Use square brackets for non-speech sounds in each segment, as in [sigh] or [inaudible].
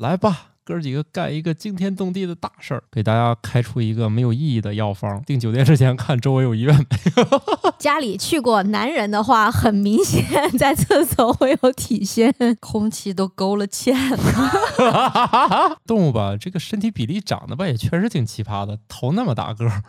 来吧。哥几个干一个惊天动地的大事儿，给大家开出一个没有意义的药方。订酒店之前看周围有医院没有？[laughs] 家里去过男人的话，很明显在厕所会有体现，[laughs] 空气都勾了芡了。[laughs] 动物吧，这个身体比例长得吧也确实挺奇葩的，头那么大个儿。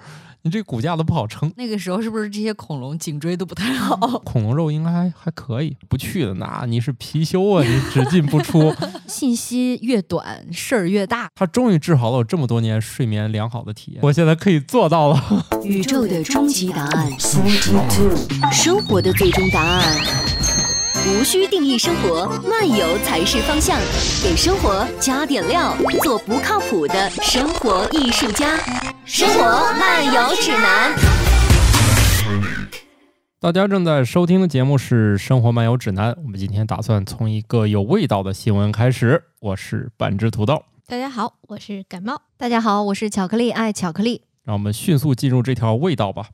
你这骨架都不好撑。那个时候是不是这些恐龙颈椎都不太好？[laughs] 恐龙肉应该还还可以。不去的那你是貔貅啊，你只进不出。[laughs] 信息越短，事儿越大。他终于治好了我这么多年睡眠良好的体验，我现在可以做到了。宇宙的终极答案，生活的最终答案。无需定义生活，漫游才是方向。给生活加点料，做不靠谱的生活艺术家。生活漫游指南。大家正在收听的节目是《生活漫游指南》。我们今天打算从一个有味道的新闻开始。我是半只土豆。大家好，我是感冒。大家好，我是巧克力爱巧克力。让我们迅速进入这条味道吧。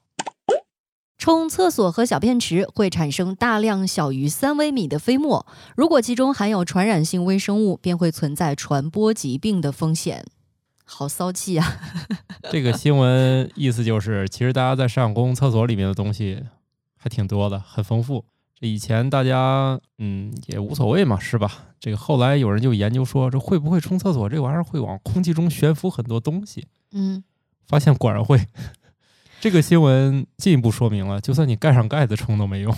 冲厕所和小便池会产生大量小于三微米的飞沫，如果其中含有传染性微生物，便会存在传播疾病的风险。好骚气啊！[laughs] 这个新闻意思就是，其实大家在上公共厕所里面的东西还挺多的，很丰富。这以前大家嗯也无所谓嘛，是吧？这个后来有人就研究说，这会不会冲厕所这玩意儿会往空气中悬浮很多东西？嗯，发现果然会。这个新闻进一步说明了，就算你盖上盖子冲都没用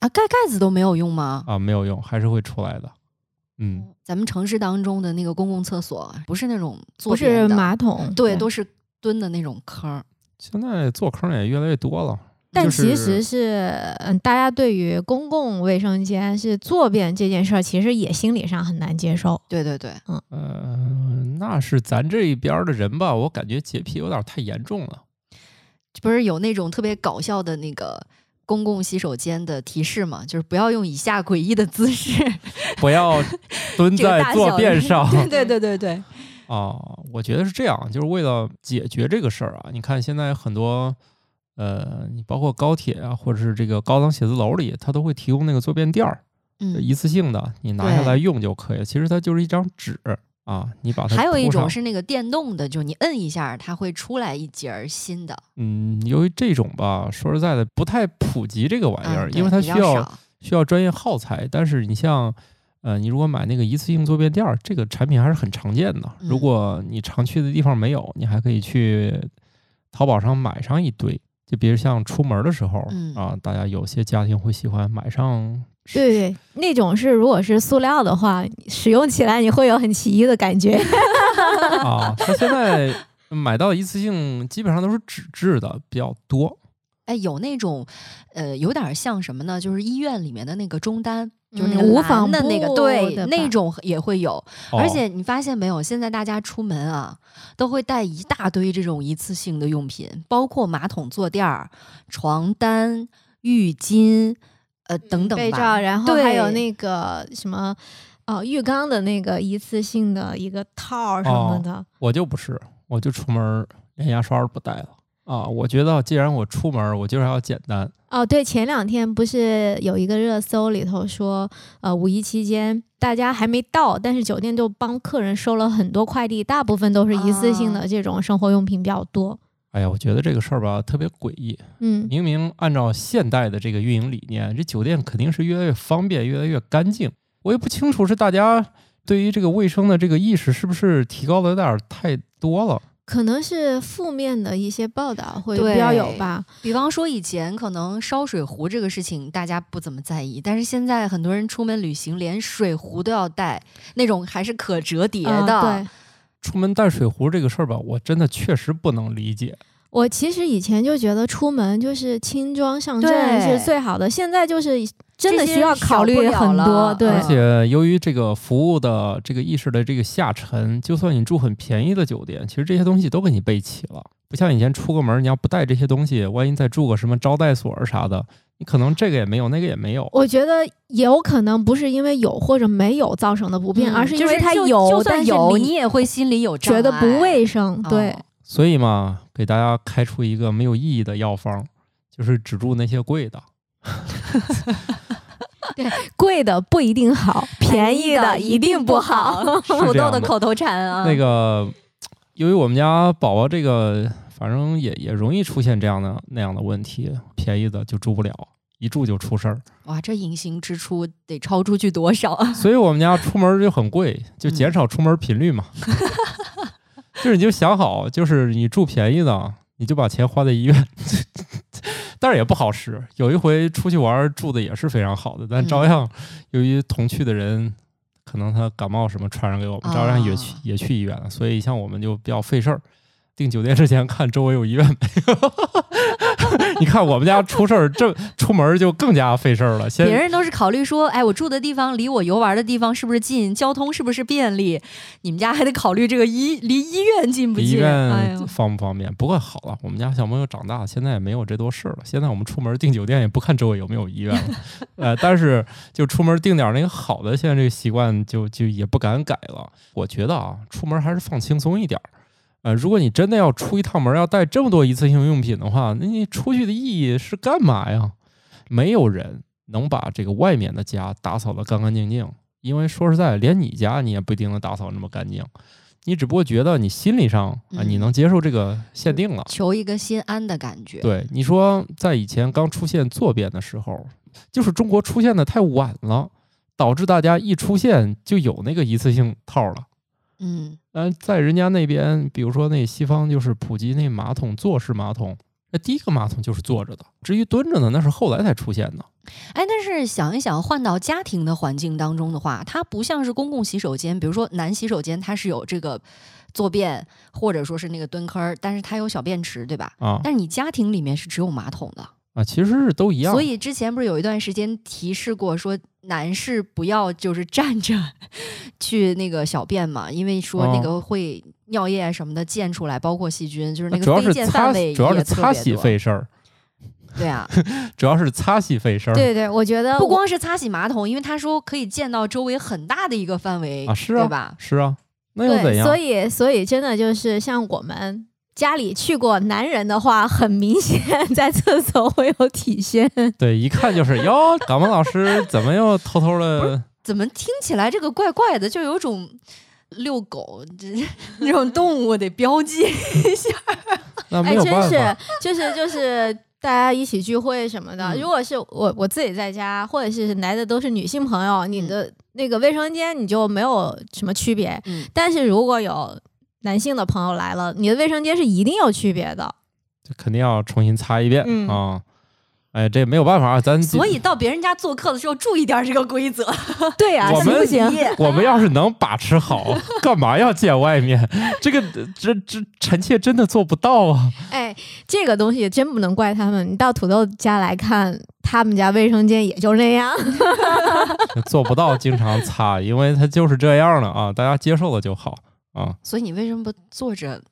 啊！盖盖子都没有用吗？啊，没有用，还是会出来的。嗯，咱们城市当中的那个公共厕所不是那种坐不是马桶，对，都是蹲的那种坑。现在坐坑也越来越多了，但其实是嗯，大家对于公共卫生间是坐便这件事儿，其实也心理上很难接受。对对对，嗯呃，那是咱这一边的人吧，我感觉洁癖有点太严重了。不是有那种特别搞笑的那个公共洗手间的提示吗？就是不要用以下诡异的姿势，[laughs] 不要蹲在坐便上。[laughs] 对对对对对。啊，我觉得是这样，就是为了解决这个事儿啊。你看现在很多，呃，你包括高铁啊，或者是这个高档写字楼里，它都会提供那个坐便垫儿，一次性的，你拿下来用就可以了。其实它就是一张纸。啊，你把它还有一种是那个电动的，就你摁一下，它会出来一节新的。嗯，由于这种吧，说实在的不太普及这个玩意儿，因为它需要需要专业耗材。但是你像，呃，你如果买那个一次性坐便垫儿，这个产品还是很常见的。如果你常去的地方没有，你还可以去淘宝上买上一堆。就比如像出门的时候啊，大家有些家庭会喜欢买上。对对，那种是如果是塑料的话，使用起来你会有很奇异的感觉。[laughs] 啊，它现在买到一次性基本上都是纸质的比较多。哎，有那种，呃，有点像什么呢？就是医院里面的那个中单，就是那个无纺的那个，对，那种也会有。而且你发现没有，现在大家出门啊，都会带一大堆这种一次性的用品，包括马桶坐垫儿、床单、浴巾。呃，等等被罩，然后还有那个什么，哦，浴缸的那个一次性的一个套什么的。我就不是，我就出门连牙刷都不带了啊！我觉得既然我出门，我就是要简单。哦，对，前两天不是有一个热搜里头说，呃，五一期间大家还没到，但是酒店就帮客人收了很多快递，大部分都是一次性的这种生活用品比较多。哎呀，我觉得这个事儿吧特别诡异。嗯，明明按照现代的这个运营理念，这酒店肯定是越来越方便、越来越干净。我也不清楚是大家对于这个卫生的这个意识是不是提高的有点太多了？可能是负面的一些报道会比较有吧。比方说以前可能烧水壶这个事情大家不怎么在意，但是现在很多人出门旅行连水壶都要带，那种还是可折叠的。对。出门带水壶这个事儿吧，我真的确实不能理解。我其实以前就觉得出门就是轻装上阵是最好的，现在就是真的需要考虑很多。对，而且由于这个服务的这个意识的这个下沉，就算你住很便宜的酒店，其实这些东西都给你备齐了。不像以前出个门，你要不带这些东西，万一再住个什么招待所啥的。你可能这个也没有，那个也没有。我觉得有可能不是因为有或者没有造成的不便，而是因为它有，就算有你也会心里有觉得不卫生。对，所以嘛，给大家开出一个没有意义的药方，就是只住那些贵的。[laughs] 对，贵的不一定好，便宜的一定不好。[laughs] 土豆的口头禅啊。那个，由于我们家宝宝这个，反正也也容易出现这样的那样的问题，便宜的就住不了，一住就出事儿。哇，这隐形支出得超出去多少啊？[laughs] 所以我们家出门就很贵，就减少出门频率嘛。[laughs] 就是你就想好，就是你住便宜的，你就把钱花在医院。[laughs] 但是也不好使。有一回出去玩住的也是非常好的，但照样由于同去的人可能他感冒什么传染给我们，照样也去也去医院了。所以像我们就比较费事儿。订酒店之前看周围有医院没有？[laughs] 你看我们家出事儿，这出门就更加费事儿了。别人都是考虑说，哎，我住的地方离我游玩的地方是不是近，交通是不是便利？你们家还得考虑这个医离医院近不近？医院方不方便？不过好了，我们家小朋友长大，现在也没有这多事儿了。现在我们出门订酒店也不看周围有没有医院了，[laughs] 呃，但是就出门订点那个好的，现在这个习惯就就也不敢改了。我觉得啊，出门还是放轻松一点儿。呃，如果你真的要出一趟门，要带这么多一次性用品的话，那你出去的意义是干嘛呀？没有人能把这个外面的家打扫得干干净净，因为说实在，连你家你也不一定能打扫那么干净。你只不过觉得你心理上啊，你能接受这个限定了，求一个心安的感觉。对，你说在以前刚出现坐便的时候，就是中国出现的太晚了，导致大家一出现就有那个一次性套了。嗯，嗯，在人家那边，比如说那西方就是普及那马桶坐式马桶，那第一个马桶就是坐着的，至于蹲着呢，那是后来才出现的。哎，但是想一想，换到家庭的环境当中的话，它不像是公共洗手间，比如说男洗手间，它是有这个坐便或者说是那个蹲坑，但是它有小便池，对吧？啊，但是你家庭里面是只有马桶的。啊，其实是都一样。所以之前不是有一段时间提示过，说男士不要就是站着去那个小便嘛，因为说那个会尿液什么的溅出来，包括细菌，就是那个飞溅范围主要是擦洗费事儿。对啊，[laughs] 主要是擦洗费事儿。对对，我觉得不光是擦洗马桶，因为他说可以溅到周围很大的一个范围啊，是啊，对吧？是啊，那又怎样？所以，所以真的就是像我们。家里去过男人的话，很明显在厕所会有体现。[laughs] 对，一看就是哟，港文老师怎么又偷偷的？怎么听起来这个怪怪的？就有种遛狗这那种动物得标记一下。[laughs] 那没有办法，就是就是大家一起聚会什么的。如果是我我自己在家，或者是来的都是女性朋友，你的那个卫生间你就没有什么区别。但是如果有。男性的朋友来了，你的卫生间是一定有区别的，这肯定要重新擦一遍啊！哎，这没有办法啊，咱所以到别人家做客的时候注意点这个规则。[laughs] 对呀，[laughs] 行不行？我们要是能把持好，[laughs] 干嘛要见外面？这个这这臣妾真的做不到啊！哎，这个东西真不能怪他们。你到土豆家来看，他们家卫生间也就那样，做不到经常擦，因为他就是这样的啊，大家接受了就好。啊，所以你为什么不坐着？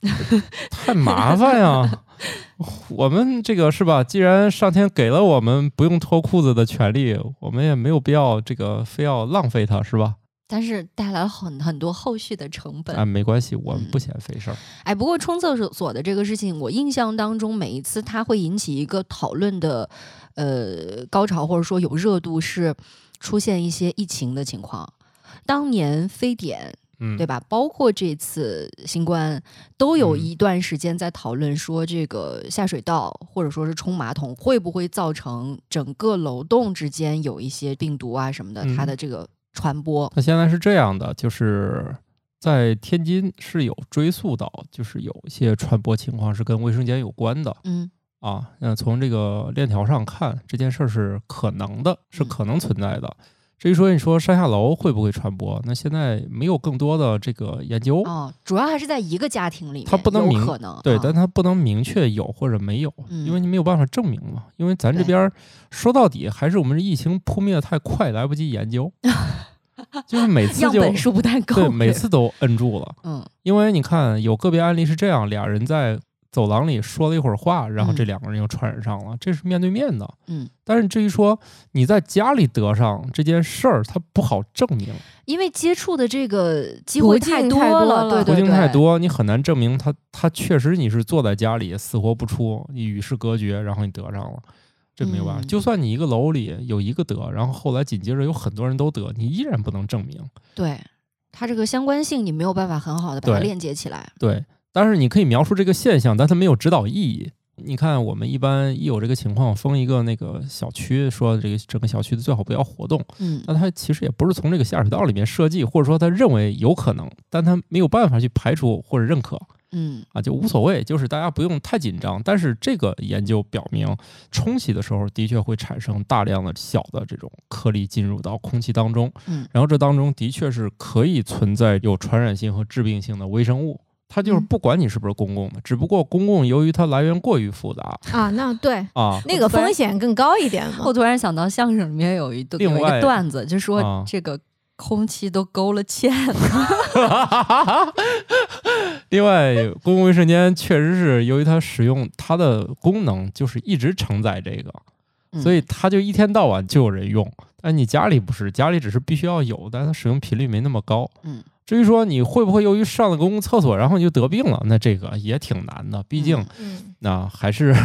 [laughs] 太麻烦呀！[laughs] 我们这个是吧？既然上天给了我们不用脱裤子的权利，我们也没有必要这个非要浪费它，是吧？但是带来了很很多后续的成本。啊，没关系，我们不嫌费事儿。哎，不过冲厕所的这个事情，我印象当中每一次它会引起一个讨论的呃高潮，或者说有热度，是出现一些疫情的情况。当年非典。嗯，对吧？包括这次新冠，都有一段时间在讨论说，这个下水道或者说是冲马桶会不会造成整个楼栋之间有一些病毒啊什么的，它的这个传播。那现在是这样的，就是在天津是有追溯到，就是有一些传播情况是跟卫生间有关的。嗯，啊，那从这个链条上看，这件事儿是可能的，是可能存在的。至于说你说上下楼会不会传播？那现在没有更多的这个研究哦，主要还是在一个家庭里面，它不能明可能对，但它不能明确有或者没有，因为你没有办法证明嘛。因为咱这边说到底还是我们疫情扑灭的太快，来不及研究，[laughs] 就是每次就样本数不太够，对，每次都摁住了。嗯，因为你看有个别案例是这样，俩人在。走廊里说了一会儿话，然后这两个人又传染上了，这是面对面的。嗯，但是至于说你在家里得上这件事儿，它不好证明，因为接触的这个机会太多了，对途径太多，你很难证明他他确实你是坐在家里死活不出，你与世隔绝，然后你得上了。这没有办法。就算你一个楼里有一个得，然后后来紧接着有很多人都得，你依然不能证明。对，它这个相关性你没有办法很好的把它链接起来。对，但是你可以描述这个现象，但它没有指导意义。你看，我们一般一有这个情况，封一个那个小区，说这个整个小区的最好不要活动。嗯，那它其实也不是从这个下水道里面设计，或者说他认为有可能，但他没有办法去排除或者认可。嗯，啊，就无所谓，就是大家不用太紧张。但是这个研究表明，冲洗的时候的确会产生大量的小的这种颗粒进入到空气当中。嗯，然后这当中的确是可以存在有传染性和致病性的微生物。它就是不管你是不是公共的，只不过公共由于它来源过于复杂啊，那对啊，那个风险更高一点嘛。我突然想到相声里面有一段有一个段子，就说这个空气都勾了芡。[laughs] 另外，公共卫生间确实是由于它使用它的功能就是一直承载这个，所以它就一天到晚就有人用。但你家里不是，家里只是必须要有，但它使用频率没那么高。嗯。至于说你会不会由于上了公共厕所，然后你就得病了，那这个也挺难的。毕竟，[laughs] 那还是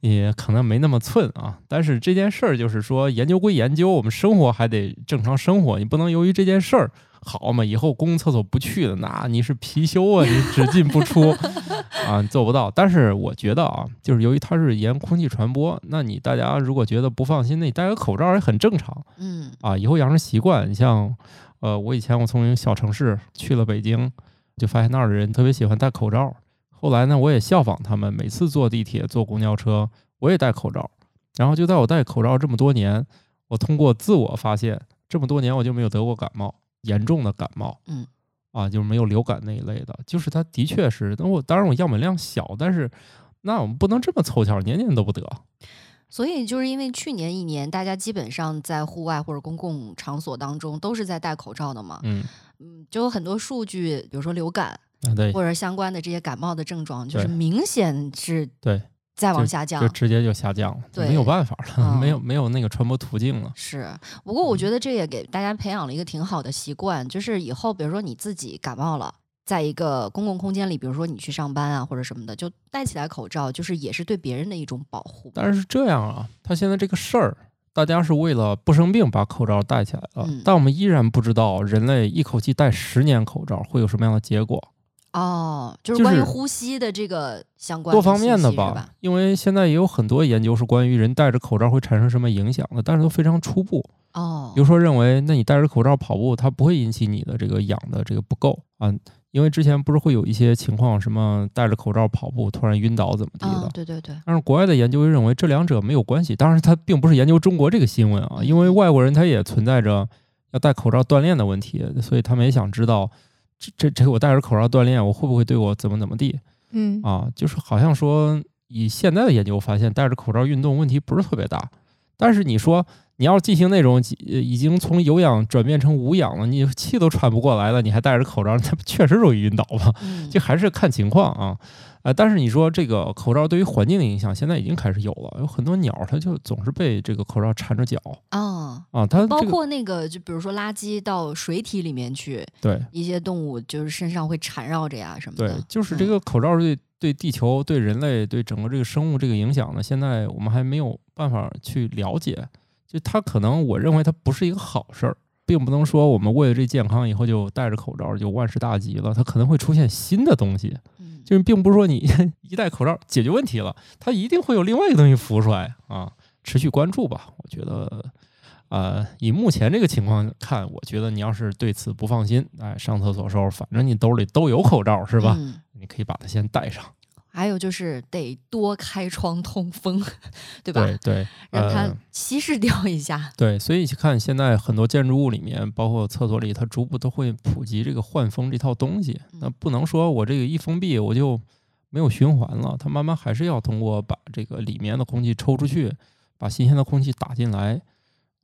你可能没那么寸啊。但是这件事儿就是说，研究归研究，我们生活还得正常生活。你不能由于这件事儿好嘛，以后公共厕所不去了，那你是貔貅啊，你只进不出 [laughs] 啊，做不到。但是我觉得啊，就是由于它是沿空气传播，那你大家如果觉得不放心，那你戴个口罩也很正常。嗯，啊，以后养成习惯，你像。呃，我以前我从一个小城市去了北京，就发现那儿的人特别喜欢戴口罩。后来呢，我也效仿他们，每次坐地铁、坐公交车，我也戴口罩。然后就在我戴口罩这么多年，我通过自我发现，这么多年我就没有得过感冒，严重的感冒。嗯，啊，就是没有流感那一类的。就是它的确是，那我当然我样本量小，但是那我们不能这么凑巧，年年都不得。所以就是因为去年一年，大家基本上在户外或者公共场所当中都是在戴口罩的嘛。嗯嗯，就有很多数据，比如说流感啊，对，或者相关的这些感冒的症状，就是明显是对再往下降，就直接就下降了，对，没有办法了，没有没有那个传播途径了。是，不过我觉得这也给大家培养了一个挺好的习惯，就是以后比如说你自己感冒了。在一个公共空间里，比如说你去上班啊，或者什么的，就戴起来口罩，就是也是对别人的一种保护。但是这样啊，他现在这个事儿，大家是为了不生病把口罩戴起来了，但我们依然不知道人类一口气戴十年口罩会有什么样的结果。哦，就是关于呼吸的这个相关多方面的吧？因为现在也有很多研究是关于人戴着口罩会产生什么影响的，但是都非常初步。哦，比如说认为，那你戴着口罩跑步，它不会引起你的这个氧的这个不够啊。因为之前不是会有一些情况，什么戴着口罩跑步突然晕倒怎么地的？对对对。但是国外的研究认为这两者没有关系。当然，他并不是研究中国这个新闻啊，因为外国人他也存在着要戴口罩锻炼的问题，所以他们也想知道，这这这我戴着口罩锻炼，我会不会对我怎么怎么地？嗯啊，就是好像说以现在的研究发现，戴着口罩运动问题不是特别大。但是你说。你要进行那种已经从有氧转变成无氧了，你气都喘不过来了，你还戴着口罩，那不确实容易晕倒吗？这还是看情况啊。呃，但是你说这个口罩对于环境的影响，现在已经开始有了，有很多鸟它就总是被这个口罩缠着脚啊啊，它包括那个就比如说垃圾到水体里面去，对一些动物就是身上会缠绕着呀什么的。对，就是这个口罩对对地球、对人类、对整个这个生物这个影响呢，现在我们还没有办法去了解。就它可能，我认为它不是一个好事儿，并不能说我们为了这健康以后就戴着口罩就万事大吉了。它可能会出现新的东西，就是并不是说你 [laughs] 一戴口罩解决问题了，它一定会有另外一个东西浮出来啊。持续关注吧，我觉得，呃，以目前这个情况看，我觉得你要是对此不放心，哎，上厕所时候反正你兜里都有口罩是吧？你可以把它先戴上。还有就是得多开窗通风，对吧？对对，让它稀释掉一下。对，所以看现在很多建筑物里面，包括厕所里，它逐步都会普及这个换风这套东西。那不能说我这个一封闭我就没有循环了，它慢慢还是要通过把这个里面的空气抽出去，把新鲜的空气打进来。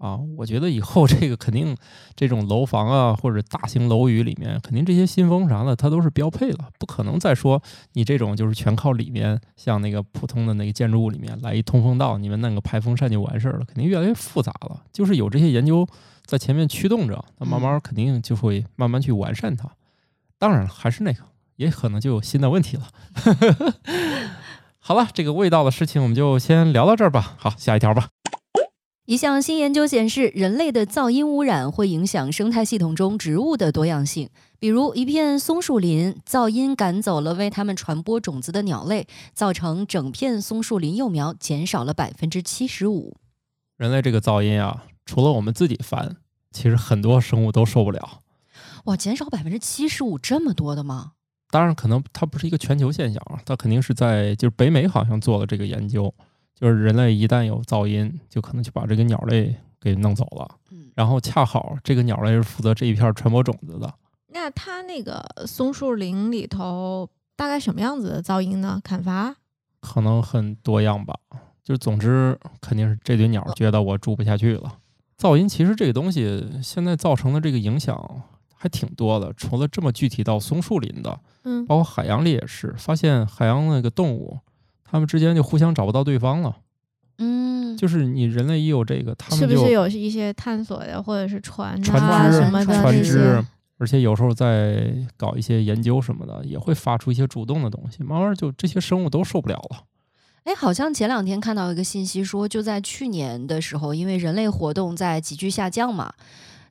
啊，我觉得以后这个肯定，这种楼房啊或者大型楼宇里面，肯定这些新风啥的，它都是标配了，不可能再说你这种就是全靠里面，像那个普通的那个建筑物里面来一通风道，你们弄个排风扇就完事儿了，肯定越来越复杂了。就是有这些研究在前面驱动着，那慢慢肯定就会慢慢去完善它。当然了，还是那个，也可能就有新的问题了。[laughs] 好了，这个味道的事情我们就先聊到这儿吧。好，下一条吧。一项新研究显示，人类的噪音污染会影响生态系统中植物的多样性。比如，一片松树林，噪音赶走了为它们传播种子的鸟类，造成整片松树林幼苗减少了百分之七十五。人类这个噪音啊，除了我们自己烦，其实很多生物都受不了。哇，减少百分之七十五，这么多的吗？当然，可能它不是一个全球现象啊，它肯定是在就是北美好像做了这个研究。就是人类一旦有噪音，就可能就把这个鸟类给弄走了。嗯，然后恰好这个鸟类是负责这一片传播种子的。那它那个松树林里头大概什么样子的噪音呢？砍伐？可能很多样吧。就总之肯定是这堆鸟觉得我住不下去了。噪音其实这个东西现在造成的这个影响还挺多的，除了这么具体到松树林的，嗯，包括海洋里也是，发现海洋那个动物。他们之间就互相找不到对方了，嗯，就是你人类一有这个，他们是不是有一些探索的或者是船船只什么的船只，而且有时候在搞一些研究什么的，也会发出一些主动的东西，慢慢就这些生物都受不了了。哎，好像前两天看到一个信息说，就在去年的时候，因为人类活动在急剧下降嘛。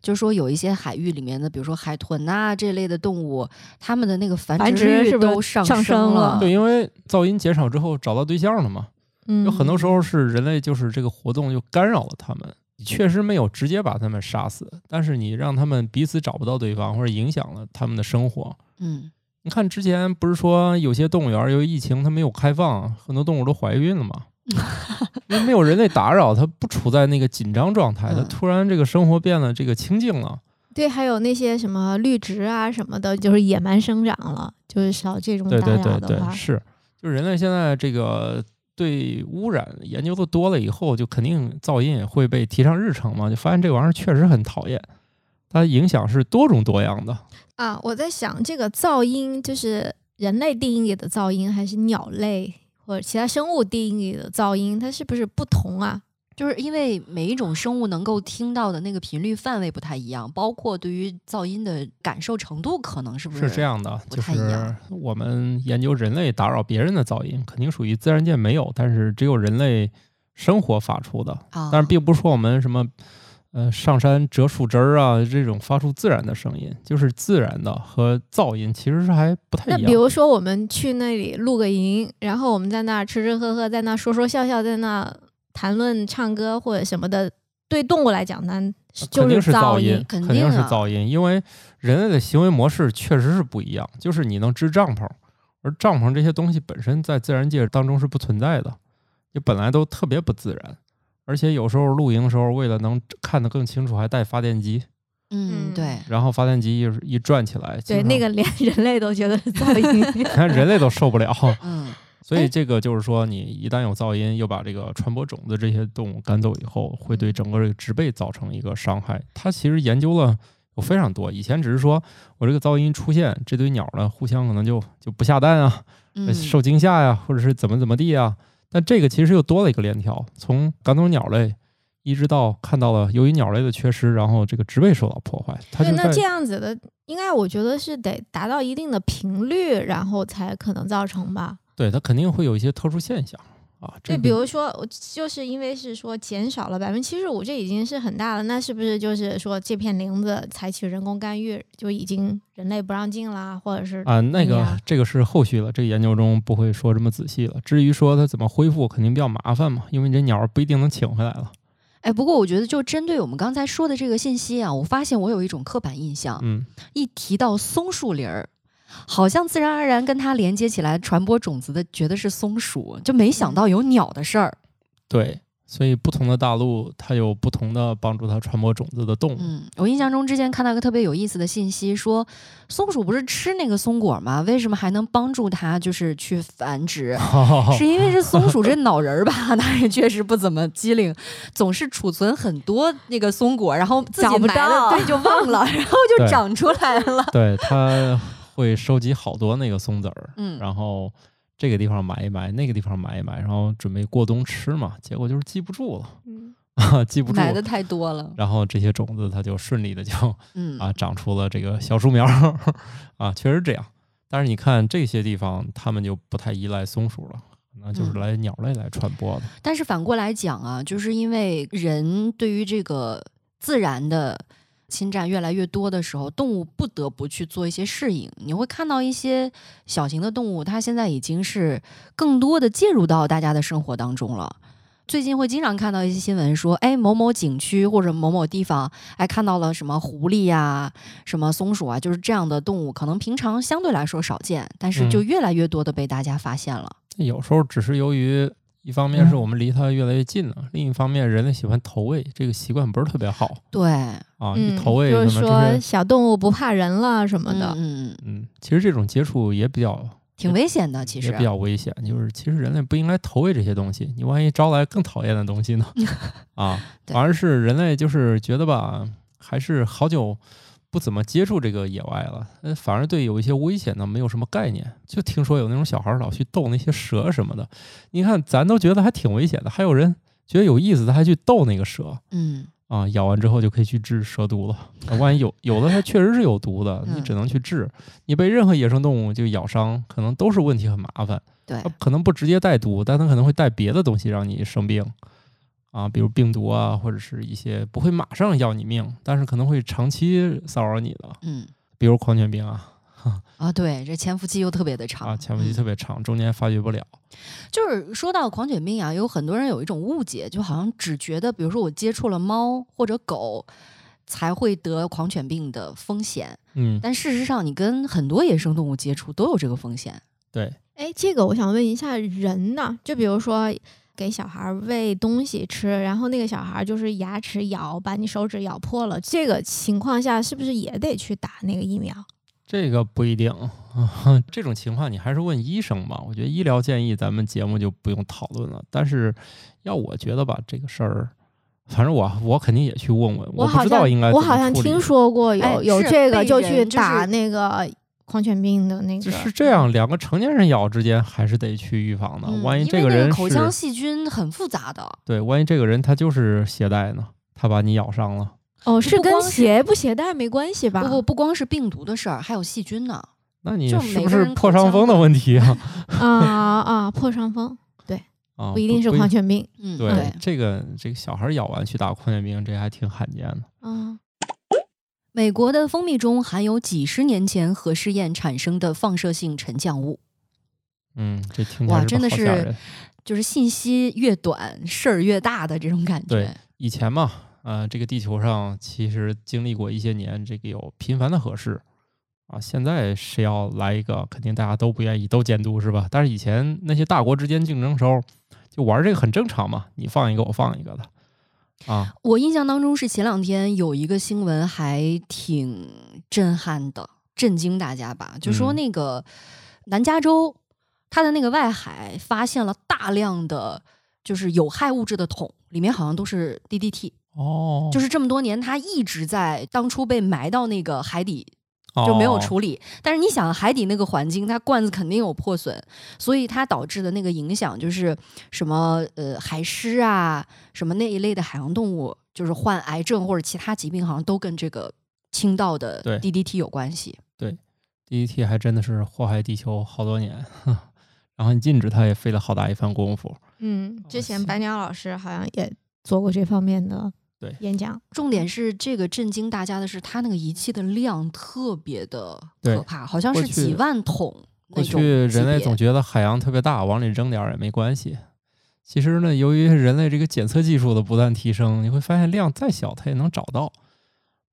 就是说，有一些海域里面的，比如说海豚呐这类的动物，它们的那个繁殖率都上升了。对，因为噪音减少之后找到对象了嘛。嗯。有很多时候是人类就是这个活动就干扰了它们，确实没有直接把它们杀死，但是你让他们彼此找不到对方，或者影响了他们的生活。嗯。你看之前不是说有些动物园由于疫情它没有开放，很多动物都怀孕了吗？[laughs] 因为没有人类打扰，它不处在那个紧张状态，它突然这个生活变得这个清静了。对，还有那些什么绿植啊什么的，就是野蛮生长了，就是少这种打扰的话。是，就是人类现在这个对污染研究的多了以后，就肯定噪音也会被提上日程嘛，就发现这玩意儿确实很讨厌，它影响是多种多样的。啊，我在想这个噪音，就是人类定义里的噪音，还是鸟类？或者其他生物定义的噪音，它是不是不同啊？就是因为每一种生物能够听到的那个频率范围不太一样，包括对于噪音的感受程度，可能是不是是这样的？就是我们研究人类打扰别人的噪音，肯定属于自然界没有，但是只有人类生活发出的。但是并不是说我们什么。呃，上山折树枝儿啊，这种发出自然的声音，就是自然的和噪音其实是还不太一样。那比如说，我们去那里露个营，然后我们在那儿吃吃喝喝，在那说说笑笑，在那谈论唱歌或者什么的，对动物来讲，那肯定是噪音，肯定是噪音，因为人类的行为模式确实是不一样。就是你能支帐篷，而帐篷这些东西本身在自然界当中是不存在的，就本来都特别不自然。而且有时候露营的时候，为了能看得更清楚，还带发电机。嗯，对。然后发电机一一转起来，对那个连 [laughs] 人类都觉得是噪音，[laughs] 你看人类都受不了。嗯。所以这个就是说，你一旦有噪音，又把这个传播种子这些动物赶走以后，会对整个这个植被造成一个伤害。他其实研究了有非常多，以前只是说我这个噪音出现，这堆鸟呢互相可能就就不下蛋啊，受惊吓呀，或者是怎么怎么地啊。但这个其实又多了一个链条，从赶走鸟类，一直到看到了由于鸟类的缺失，然后这个植被受到破坏。对，那这样子的，应该我觉得是得达到一定的频率，然后才可能造成吧。对，它肯定会有一些特殊现象。啊，对，比如说，就是因为是说减少了百分之七十五，这已经是很大了。那是不是就是说这片林子采取人工干预，就已经人类不让进啦，或者是啊，那个这个是后续了，这个研究中不会说这么仔细了。至于说它怎么恢复，肯定比较麻烦嘛，因为这鸟不一定能请回来了。哎，不过我觉得就针对我们刚才说的这个信息啊，我发现我有一种刻板印象，嗯，一提到松树林儿。好像自然而然跟它连接起来，传播种子的觉得是松鼠，就没想到有鸟的事儿。对，所以不同的大陆它有不同的帮助它传播种子的动物。嗯，我印象中之前看到一个特别有意思的信息，说松鼠不是吃那个松果吗？为什么还能帮助它就是去繁殖？[laughs] 是因为这松鼠这脑仁儿吧，[laughs] 它也确实不怎么机灵，总是储存很多那个松果，然后自己埋了，对，就忘了，然后就长出来了。对它。会收集好多那个松子儿，嗯，然后这个地方买一买，那个地方买一买，然后准备过冬吃嘛。结果就是记不住了，嗯，[laughs] 记不住，买的太多了。然后这些种子它就顺利的就，嗯 [laughs] 啊，长出了这个小树苗啊，确实这样。但是你看这些地方，它们就不太依赖松鼠了，那就是来鸟类来传播的。但是反过来讲啊，就是因为人对于这个自然的侵占越来越多的时候，动物不得不去做一些适应。你会看到一些小型的动物，它现在已经是更多的介入到大家的生活当中了。最近会经常看到一些新闻说，哎，某某景区或者某某地方，哎，看到了什么狐狸呀、什么松鼠啊，就是这样的动物，可能平常相对来说少见，但是就越来越多的被大家发现了。有时候只是由于一方面是我们离它越来越近了，另一方面人类喜欢投喂，这个习惯不是特别好。对啊，一投喂就是说小动物不怕人了什么的。嗯嗯嗯，其实这种接触也比较。挺危险的，其实也比较危险。就是其实人类不应该投喂这些东西，你万一招来更讨厌的东西呢？[laughs] 啊，反而是人类就是觉得吧，还是好久不怎么接触这个野外了，反而对有一些危险呢没有什么概念。就听说有那种小孩老去逗那些蛇什么的，你看咱都觉得还挺危险的，还有人觉得有意思，他还去逗那个蛇。嗯。啊，咬完之后就可以去治蛇毒了。万一有有的它确实是有毒的，你只能去治。你被任何野生动物就咬伤，可能都是问题很麻烦。对，可能不直接带毒，但它可能会带别的东西让你生病。啊，比如病毒啊，或者是一些不会马上要你命，但是可能会长期骚扰你的。嗯，比如狂犬病啊。啊，对，这潜伏期又特别的长啊，潜伏期特别长，中间发觉不了。就是说到狂犬病啊，有很多人有一种误解，就好像只觉得，比如说我接触了猫或者狗，才会得狂犬病的风险。嗯，但事实上，你跟很多野生动物接触都有这个风险。对，哎，这个我想问一下，人呢？就比如说给小孩喂东西吃，然后那个小孩就是牙齿咬，把你手指咬破了，这个情况下是不是也得去打那个疫苗？这个不一定，[laughs] 这种情况你还是问医生吧。我觉得医疗建议咱们节目就不用讨论了。但是要我觉得吧，这个事儿，反正我我肯定也去问问。我不知道应该我好像听说过有有这个就去打那个狂犬病的那个。是这样，两个成年人咬之间还是得去预防的。万一这个人口腔细菌很复杂的，对，万一这个人他就是携带呢，他把你咬伤了。哦，是跟携不携带没关系吧？不不，不光是病毒的事儿，还有细菌呢。那你是不是破伤风的问题啊？[laughs] 啊啊，破伤风，对，不一定是狂犬病。嗯，对，这个这个小孩咬完去打狂犬病，这还挺罕见的。嗯，美国的蜂蜜中含有几十年前核试验产生的放射性沉降物。嗯，这听哇，真的是，就是信息越短，事儿越大的这种感觉。对，以前嘛。呃，这个地球上其实经历过一些年，这个有频繁的核试啊。现在谁要来一个，肯定大家都不愿意，都监督是吧？但是以前那些大国之间竞争时候，就玩这个很正常嘛，你放一个我放一个的啊。我印象当中是前两天有一个新闻还挺震撼的，震惊大家吧，就说那个南加州它的那个外海发现了大量的就是有害物质的桶，里面好像都是 DDT。哦，就是这么多年，它一直在当初被埋到那个海底，就没有处理。但是你想，海底那个环境，它罐子肯定有破损，所以它导致的那个影响就是什么呃海狮啊，什么那一类的海洋动物，就是患癌症或者其他疾病，好像都跟这个倾倒的 DDT 有关系。对，DDT 还真的是祸害地球好多年，[laughs] 然后你禁止它也费了好大一番功夫。嗯，之前白鸟老师好像也做过这方面的。对，演讲重点是这个震惊大家的是，它那个仪器的量特别的可怕，好像是几万桶。过去人类总觉得海洋特别大，往里扔点也没关系。其实呢，由于人类这个检测技术的不断提升，你会发现量再小它也能找到。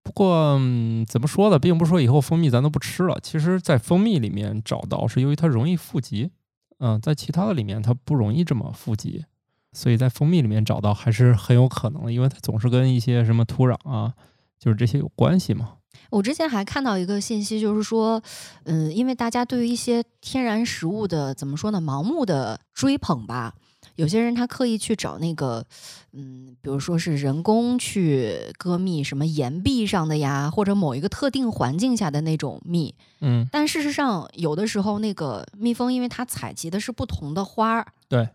不过怎么说呢，并不是说以后蜂蜜咱都不吃了。其实，在蜂蜜里面找到是由于它容易富集，嗯，在其他的里面它不容易这么富集。所以在蜂蜜里面找到还是很有可能的，因为它总是跟一些什么土壤啊，就是这些有关系嘛。我之前还看到一个信息，就是说，嗯，因为大家对于一些天然食物的怎么说呢，盲目的追捧吧，有些人他刻意去找那个，嗯，比如说是人工去割蜜，什么岩壁上的呀，或者某一个特定环境下的那种蜜，嗯，但事实上有的时候那个蜜蜂，因为它采集的是不同的花儿，对。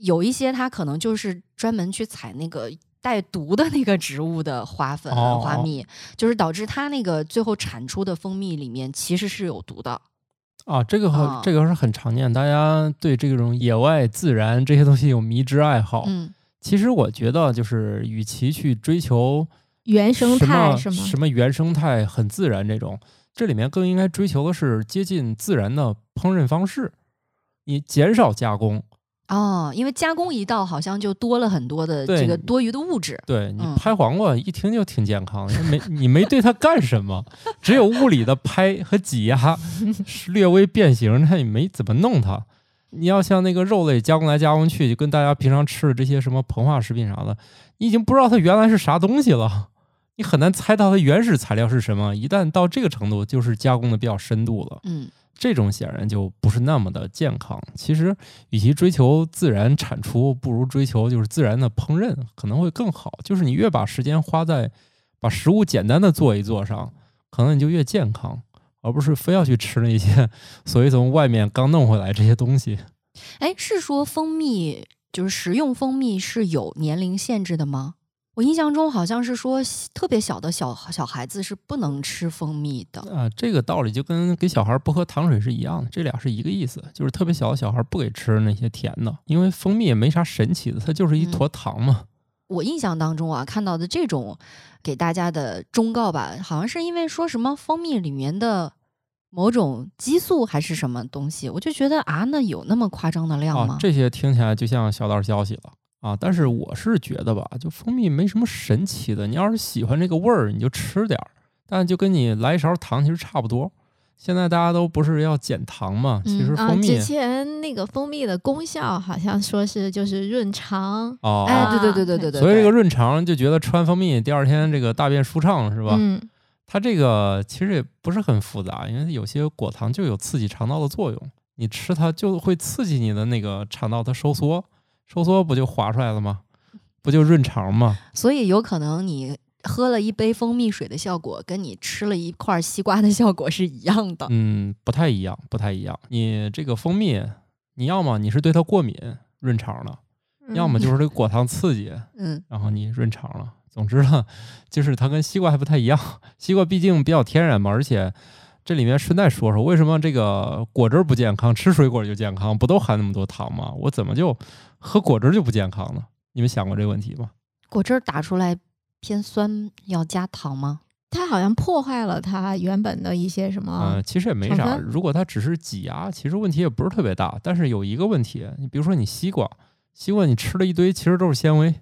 有一些它可能就是专门去采那个带毒的那个植物的花粉、花蜜，就是导致它那个最后产出的蜂蜜里面其实是有毒的。啊，这个很这个是很常见，大家对这种野外自然这些东西有迷之爱好。嗯，其实我觉得就是，与其去追求原生态什么什么原生态很自然这种，这里面更应该追求的是接近自然的烹饪方式，你减少加工。哦，因为加工一道，好像就多了很多的这个多余的物质。对你拍黄瓜一听就挺健康，没你没对它干什么，只有物理的拍和挤压，略微变形，那也没怎么弄它。你要像那个肉类加工来加工去，就跟大家平常吃的这些什么膨化食品啥的，你已经不知道它原来是啥东西了，你很难猜到它原始材料是什么。一旦到这个程度，就是加工的比较深度了。嗯。这种显然就不是那么的健康。其实，与其追求自然产出，不如追求就是自然的烹饪，可能会更好。就是你越把时间花在把食物简单的做一做上，可能你就越健康，而不是非要去吃那些所谓从外面刚弄回来这些东西。哎，是说蜂蜜就是食用蜂蜜是有年龄限制的吗？我印象中好像是说，特别小的小小孩子是不能吃蜂蜜的啊。这个道理就跟给小孩不喝糖水是一样的，这俩是一个意思，就是特别小的小孩不给吃那些甜的，因为蜂蜜也没啥神奇的，它就是一坨糖嘛。我印象当中啊，看到的这种给大家的忠告吧，好像是因为说什么蜂蜜里面的某种激素还是什么东西，我就觉得啊，那有那么夸张的量吗？这些听起来就像小道消息了。啊，但是我是觉得吧，就蜂蜜没什么神奇的。你要是喜欢这个味儿，你就吃点儿。但就跟你来一勺糖其实差不多。现在大家都不是要减糖嘛？其实蜂蜜之前那个蜂蜜的功效好像说是就是润肠。哦，哎，对对对对对对。所以这个润肠就觉得吃完蜂蜜第二天这个大便舒畅是吧？嗯。它这个其实也不是很复杂，因为有些果糖就有刺激肠道的作用，你吃它就会刺激你的那个肠道它收缩。收缩不就滑出来了吗？不就润肠吗？所以有可能你喝了一杯蜂蜜水的效果，跟你吃了一块西瓜的效果是一样的。嗯，不太一样，不太一样。你这个蜂蜜，你要么你是对它过敏润肠了，要么就是这个果糖刺激，[laughs] 嗯，然后你润肠了。总之呢，就是它跟西瓜还不太一样。西瓜毕竟比较天然嘛，而且这里面顺带说说，为什么这个果汁不健康，吃水果就健康？不都含那么多糖吗？我怎么就？喝果汁就不健康了，你们想过这个问题吗？果汁打出来偏酸，要加糖吗？它好像破坏了它原本的一些什么？嗯，其实也没啥。如果它只是挤压，其实问题也不是特别大。但是有一个问题，你比如说你西瓜，西瓜你吃了一堆，其实都是纤维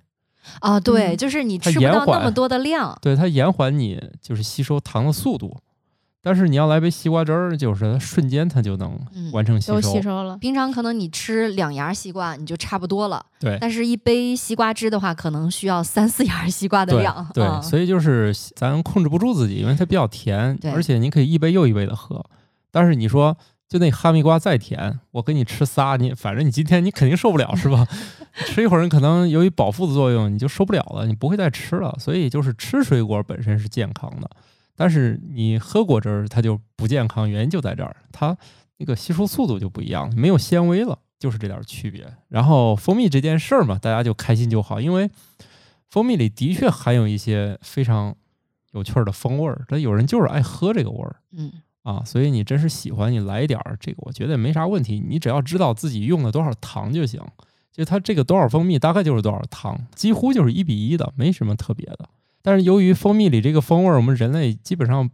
啊。对，就是你吃不到那么多的量。对，它延缓你就是吸收糖的速度。但是你要来杯西瓜汁儿，就是瞬间它就能完成吸收。吸收了。平常可能你吃两牙西瓜你就差不多了。对。但是一杯西瓜汁的话，可能需要三四牙西瓜的量。对。所以就是咱控制不住自己，因为它比较甜，而且你可以一杯又一杯的喝。但是你说，就那哈密瓜再甜，我给你吃仨，你反正你今天你肯定受不了，是吧？[laughs] 吃一会儿，你可能由于饱腹的作用，你就受不了了，你不会再吃了。所以就是吃水果本身是健康的。但是你喝果汁儿，它就不健康，原因就在这儿，它那个吸收速度就不一样，没有纤维了，就是这点区别。然后蜂蜜这件事儿嘛，大家就开心就好，因为蜂蜜里的确含有一些非常有趣的风味儿，但有人就是爱喝这个味儿，嗯啊，所以你真是喜欢，你来一点儿这个，我觉得没啥问题，你只要知道自己用了多少糖就行，就它这个多少蜂蜜大概就是多少糖，几乎就是一比一的，没什么特别的。但是由于蜂蜜里这个风味儿，我们人类基本上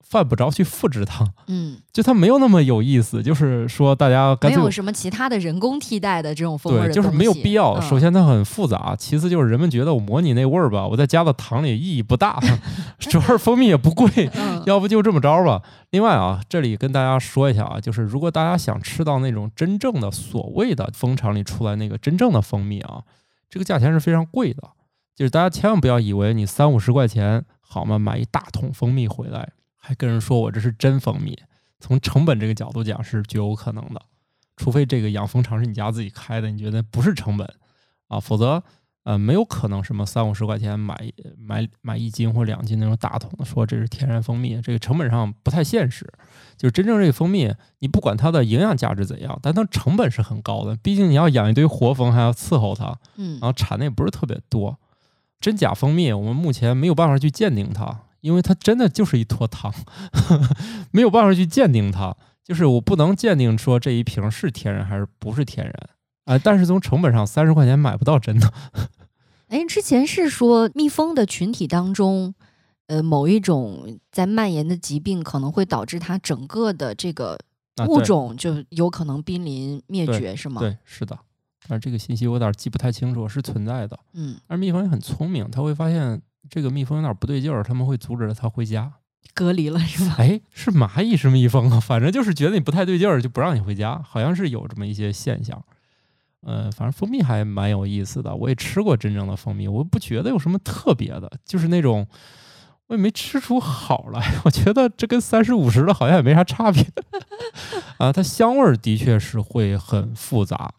犯不着去复制它。嗯，就它没有那么有意思。就是说，大家没有什么其他的人工替代的这种风味对，就是没有必要。首先它很复杂，其次就是人们觉得我模拟那味儿吧，我再加到糖里意义不大。[laughs] 主要是蜂蜜也不贵，要不就这么着吧。另外啊，这里跟大家说一下啊，就是如果大家想吃到那种真正的所谓的蜂场里出来那个真正的蜂蜜啊，这个价钱是非常贵的。就是大家千万不要以为你三五十块钱好吗？买一大桶蜂蜜回来，还跟人说我这是真蜂蜜。从成本这个角度讲是绝有可能的，除非这个养蜂场是你家自己开的，你觉得不是成本啊，否则呃没有可能什么三五十块钱买买买一斤或两斤那种大桶的，说这是天然蜂蜜，这个成本上不太现实。就是真正这个蜂蜜，你不管它的营养价值怎样，但它成本是很高的，毕竟你要养一堆活蜂，还要伺候它，嗯，然后产的也不是特别多。真假蜂蜜，我们目前没有办法去鉴定它，因为它真的就是一坨糖，[laughs] 没有办法去鉴定它。就是我不能鉴定说这一瓶是天然还是不是天然啊。但是从成本上，三十块钱买不到真的。哎，之前是说蜜蜂的群体当中，呃，某一种在蔓延的疾病可能会导致它整个的这个物种就有可能濒临灭绝，是吗？对，是的。但是这个信息我有点记不太清楚，是存在的。嗯，但是蜜蜂也很聪明，它会发现这个蜜蜂有点不对劲儿，他们会阻止它回家，隔离了 [laughs] 是吧？哎，是蚂蚁是蜜蜂啊？反正就是觉得你不太对劲儿，就不让你回家，好像是有这么一些现象。呃，反正蜂蜜还蛮有意思的，我也吃过真正的蜂蜜，我不觉得有什么特别的，就是那种我也没吃出好来，我觉得这跟三十五十的好像也没啥差别 [laughs] 啊。它香味儿的确是会很复杂。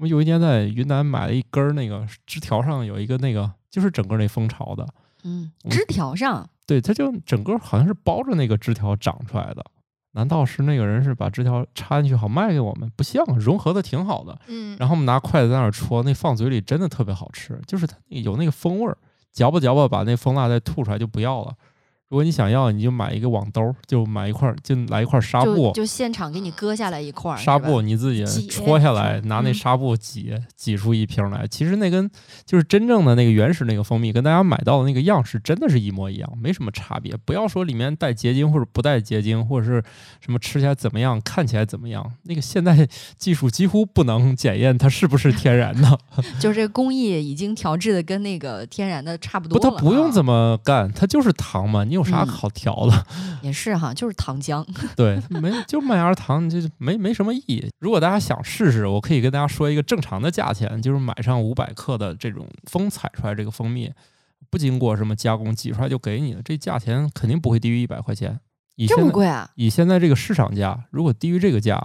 我有一年在云南买了一根儿，那个枝条上有一个那个，就是整个那蜂巢的，嗯，枝条上，对，它就整个好像是包着那个枝条长出来的。难道是那个人是把枝条插进去好卖给我们？不像，融合的挺好的。嗯，然后我们拿筷子在那儿戳，那放嘴里真的特别好吃，就是它有那个风味儿，嚼吧嚼吧把那蜂蜡再吐出来就不要了。如果你想要，你就买一个网兜，就买一块，就来一块纱布，就现场给你割下来一块纱布，你自己戳下来，拿那纱布挤挤出一瓶来。其实那跟就是真正的那个原始那个蜂蜜，跟大家买到的那个样式真的是一模一样，没什么差别。不要说里面带结晶或者不带结晶，或者是什么吃起来怎么样，看起来怎么样，那个现在 [laughs] 技术几乎不能检验它是不是天然的。[laughs] 就是这工艺已经调制的跟那个天然的差不多了。不，它不用怎么干，它就是糖嘛，你。有啥好调的？[laughs] 也是哈，就是糖浆。[laughs] 对，没就麦芽糖，就没没什么意义。如果大家想试试，我可以跟大家说一个正常的价钱，就是买上五百克的这种蜂采出来这个蜂蜜，不经过什么加工挤出来就给你了，这价钱肯定不会低于一百块钱。这么贵啊？以现在这个市场价，如果低于这个价，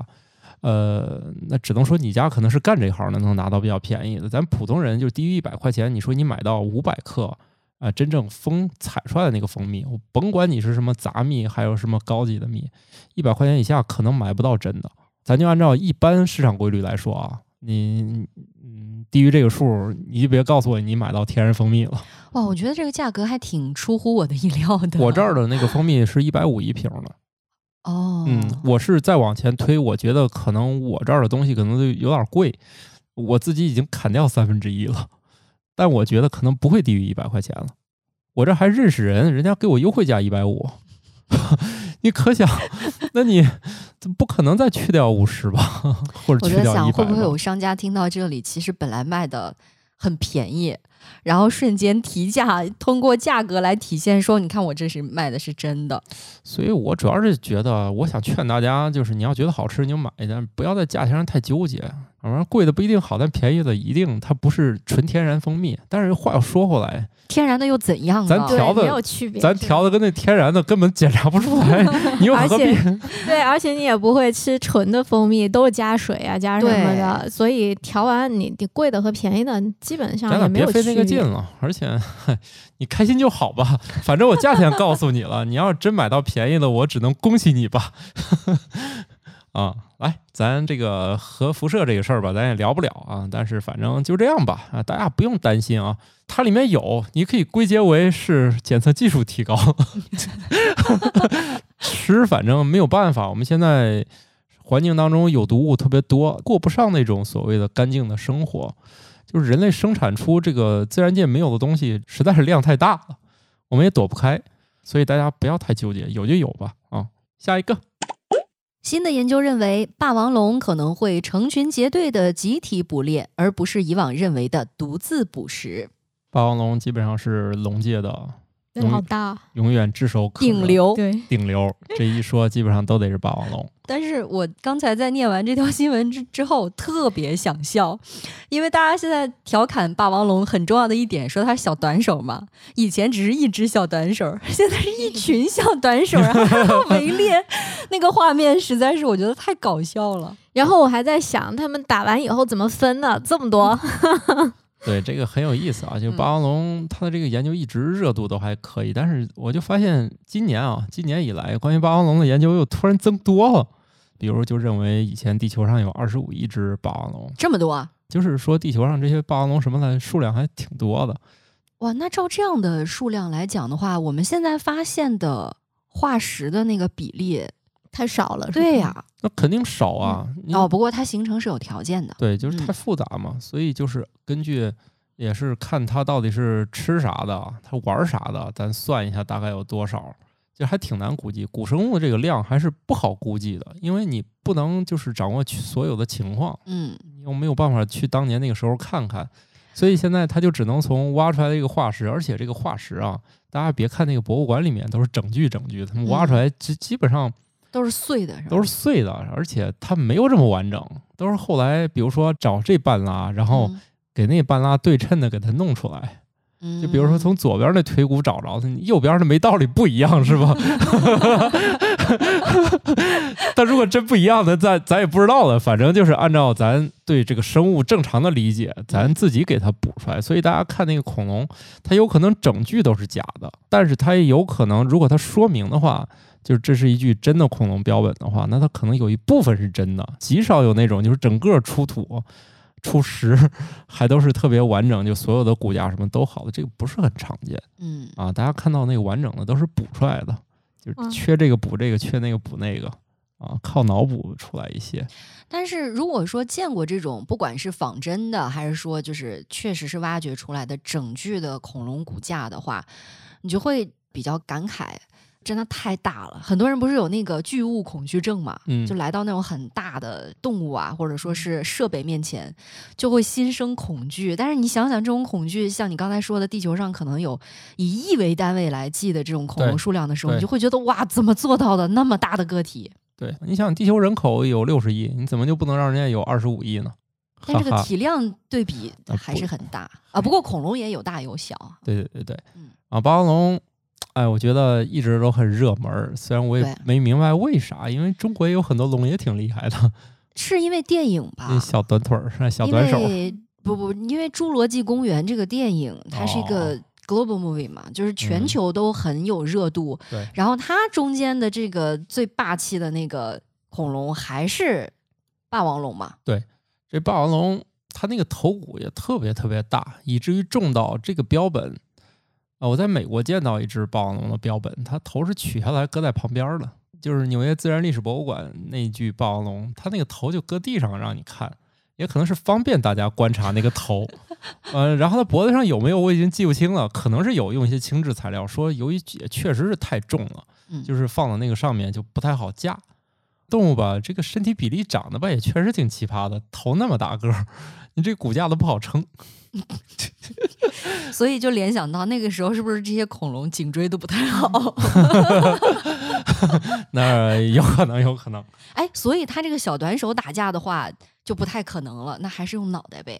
呃，那只能说你家可能是干这行的，能拿到比较便宜的。咱普通人就低于一百块钱，你说你买到五百克。啊，真正蜂采出来的那个蜂蜜，我甭管你是什么杂蜜，还有什么高级的蜜，一百块钱以下可能买不到真的。咱就按照一般市场规律来说啊，你嗯低于这个数，你就别告诉我你买到天然蜂蜜了。哇，我觉得这个价格还挺出乎我的意料的。我这儿的那个蜂蜜是一百五一瓶的。哦，嗯，我是再往前推，我觉得可能我这儿的东西可能就有点贵，我自己已经砍掉三分之一了。但我觉得可能不会低于一百块钱了。我这还认识人，人家给我优惠价一百五，[laughs] 你可想，那你不可能再去掉五十吧？或者去掉？我在想，会不会有商家听到这里，其实本来卖的很便宜，然后瞬间提价，通过价格来体现说，你看我这是卖的是真的。所以我主要是觉得，我想劝大家，就是你要觉得好吃，你就买一点，不要在价钱上太纠结。反正贵的不一定好，但便宜的一定它不是纯天然蜂蜜。但是话又说回来，天然的又怎样？咱调的没有区别，咱调的跟那天然的根本检查不出来。[laughs] 你又何必？对，而且你也不会吃纯的蜂蜜，都是加水啊，加什么的。所以调完你你贵的和便宜的基本上也没有别费那个劲了。而且你开心就好吧，反正我价钱告诉你了。你要真买到便宜的，我只能恭喜你吧。啊，来，咱这个核辐射这个事儿吧，咱也聊不了啊。但是反正就这样吧，啊，大家不用担心啊。它里面有，你可以归结为是检测技术提高。[laughs] 吃反正没有办法，我们现在环境当中有毒物特别多，过不上那种所谓的干净的生活。就是人类生产出这个自然界没有的东西，实在是量太大了，我们也躲不开。所以大家不要太纠结，有就有吧。啊，下一个。新的研究认为，霸王龙可能会成群结队的集体捕猎，而不是以往认为的独自捕食。霸王龙基本上是龙界的。好大，永远炙手可顶流，对顶流。这一说，基本上都得是霸王龙。但是我刚才在念完这条新闻之之后，特别想笑，因为大家现在调侃霸王龙很重要的一点，说它是小短手嘛。以前只是一只小短手，现在是一群小短手，然后围猎，那个画面实在是我觉得太搞笑了。然后我还在想，他们打完以后怎么分呢？这么多。对这个很有意思啊，就霸王龙它的这个研究一直热度都还可以，但是我就发现今年啊，今年以来关于霸王龙的研究又突然增多了。比如就认为以前地球上有二十五亿只霸王龙，这么多啊？就是说地球上这些霸王龙什么的数量还挺多的。哇，那照这样的数量来讲的话，我们现在发现的化石的那个比例。太少了。对呀，那肯定少啊。哦，不过它形成是有条件的。对，就是太复杂嘛，所以就是根据也是看它到底是吃啥的，它玩啥的，咱算一下大概有多少。就还挺难估计，古生物这个量还是不好估计的，因为你不能就是掌握所有的情况，嗯，又没有办法去当年那个时候看看，所以现在他就只能从挖出来的一个化石，而且这个化石啊，大家别看那个博物馆里面都是整具整具，他们挖出来基基本上都是碎的，都是碎的，而且它没有这么完整，都是后来比如说找这半拉，然后给那半拉对称的给它弄出来。就比如说从左边那腿骨找着，右边的没道理不一样是吧？[laughs] [laughs] 但如果真不一样的，咱咱也不知道了。反正就是按照咱对这个生物正常的理解，咱自己给它补出来。所以大家看那个恐龙，它有可能整具都是假的，但是它也有可能，如果它说明的话，就是这是一具真的恐龙标本的话，那它可能有一部分是真的，极少有那种就是整个出土。出石还都是特别完整，就所有的骨架什么都好的，这个不是很常见。嗯啊，大家看到那个完整的都是补出来的，就是缺这个补这个，缺那个补那个啊，靠脑补出来一些。但是如果说见过这种，不管是仿真的，还是说就是确实是挖掘出来的整具的恐龙骨架的话，你就会比较感慨。真的太大了，很多人不是有那个巨物恐惧症嘛？嗯，就来到那种很大的动物啊，或者说是设备面前，就会心生恐惧。但是你想想，这种恐惧，像你刚才说的，地球上可能有以亿为单位来计的这种恐龙数量的时候，你就会觉得哇，怎么做到的那么大的个体？对你想，地球人口有六十亿，你怎么就不能让人家有二十五亿呢？但这个体量对比还是很大啊。不过恐龙也有大有小。对对对对，嗯啊，霸王龙。哎，我觉得一直都很热门，虽然我也没明白为啥，因为中国也有很多龙也挺厉害的，[laughs] 是因为电影吧？小短腿儿，小短手。[laughs] 不不，因为《侏罗纪公园》这个电影，它是一个 global movie 嘛，就是全球都很有热度。对。然后它中间的这个最霸气的那个恐龙还是霸王龙嘛？对，这霸王龙它那个头骨也特别特别大，以至于重到这个标本。啊，我在美国见到一只霸王龙的标本，它头是取下来搁在旁边的，就是纽约自然历史博物馆那具霸王龙，它那个头就搁地上让你看，也可能是方便大家观察那个头。[laughs] 呃，然后它脖子上有没有我已经记不清了，可能是有用一些轻质材料，说由于也确实是太重了，就是放到那个上面就不太好架。动物吧，这个身体比例长得吧也确实挺奇葩的，头那么大个儿，你这骨架都不好撑。[laughs] 所以就联想到那个时候，是不是这些恐龙颈椎都不太好？[laughs] 那有可能，有可能。[laughs] 哎，所以他这个小短手打架的话就不太可能了，那还是用脑袋呗，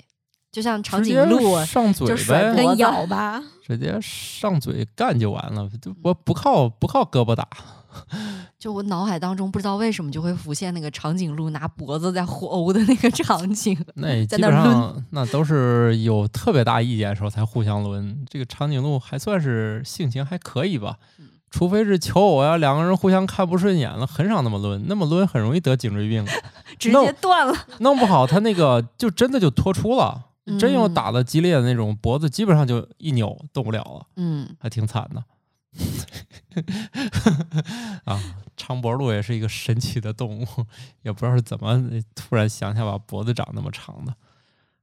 就像长颈鹿上嘴呗，跟咬吧，直接上嘴干就完了，就不不靠不靠胳膊打。[laughs] 就我脑海当中不知道为什么就会浮现那个长颈鹿拿脖子在互殴的那个场景。[laughs] 那基本上那都是有特别大意见的时候才互相抡。这个长颈鹿还算是性情还可以吧，除非是求偶呀，两个人互相看不顺眼了，很少那么抡。那么抡很容易得颈椎病，[laughs] 直接断了。弄不好他那个就真的就脱出了，真有打的激烈的那种，脖子基本上就一扭动不了了。嗯，还挺惨的。[laughs] 啊，长脖鹿也是一个神奇的动物，[laughs] 也不知道是怎么突然想起来把脖子长那么长的。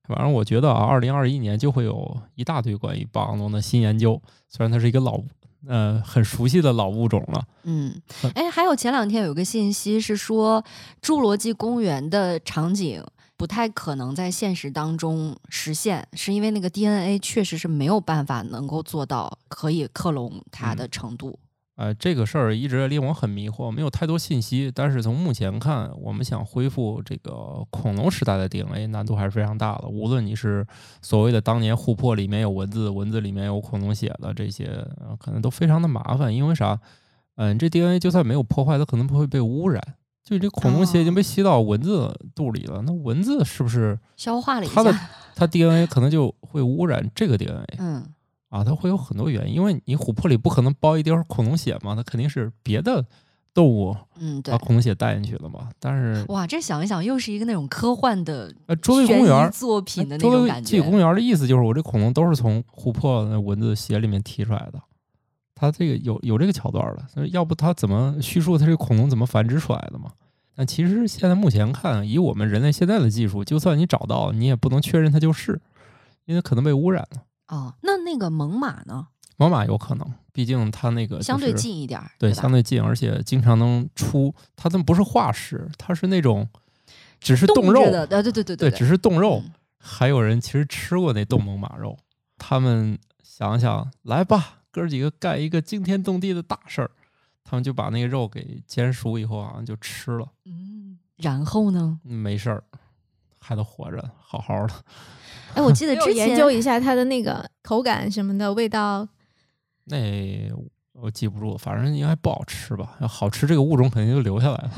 反正我觉得啊，二零二一年就会有一大堆关于霸王龙的新研究，虽然它是一个老，呃，很熟悉的老物种了。嗯，哎，还有前两天有个信息是说，侏罗纪公园的场景。不太可能在现实当中实现，是因为那个 DNA 确实是没有办法能够做到可以克隆它的程度。呃，这个事儿一直令我很迷惑，没有太多信息。但是从目前看，我们想恢复这个恐龙时代的 DNA 难度还是非常大的。无论你是所谓的当年琥珀里面有文字，文字里面有恐龙写的这些，可能都非常的麻烦。因为啥？嗯，这 DNA 就算没有破坏，它可能不会被污染。就这恐龙血已经被吸到蚊子肚里了，那蚊子是不是消化了一下？它的它 DNA 可能就会污染这个 DNA。嗯，啊，它会有很多原因，因为你琥珀里不可能包一滴恐龙血嘛，它肯定是别的动物嗯把恐龙血带进去了嘛。但是哇，这想一想又是一个那种科幻的呃侏罗纪公园作品的那种感觉。公园的意思就是我这恐龙都是从琥珀那蚊子血里面提出来的。他这个有有这个桥段了，要不他怎么叙述他这个恐龙怎么繁殖出来的嘛？但其实现在目前看，以我们人类现在的技术，就算你找到，你也不能确认它就是，因为可能被污染了。哦，那那个猛犸呢？猛犸有可能，毕竟它那个相对近一点，对，相对近，而且经常能出。它那不是化石，它是那种只是冻肉的，对对对对对，只是冻肉。还有人其实吃过那冻猛犸肉，他们想想来吧，哥几个干一个惊天动地的大事儿。他们就把那个肉给煎熟以后，啊就吃了。嗯，然后呢？没事儿，还都活着，好好的。哎，我记得之前研究一下它的那个口感什么的，味道。那我记不住，反正应该不好吃吧？要好吃，这个物种肯定就留下来了。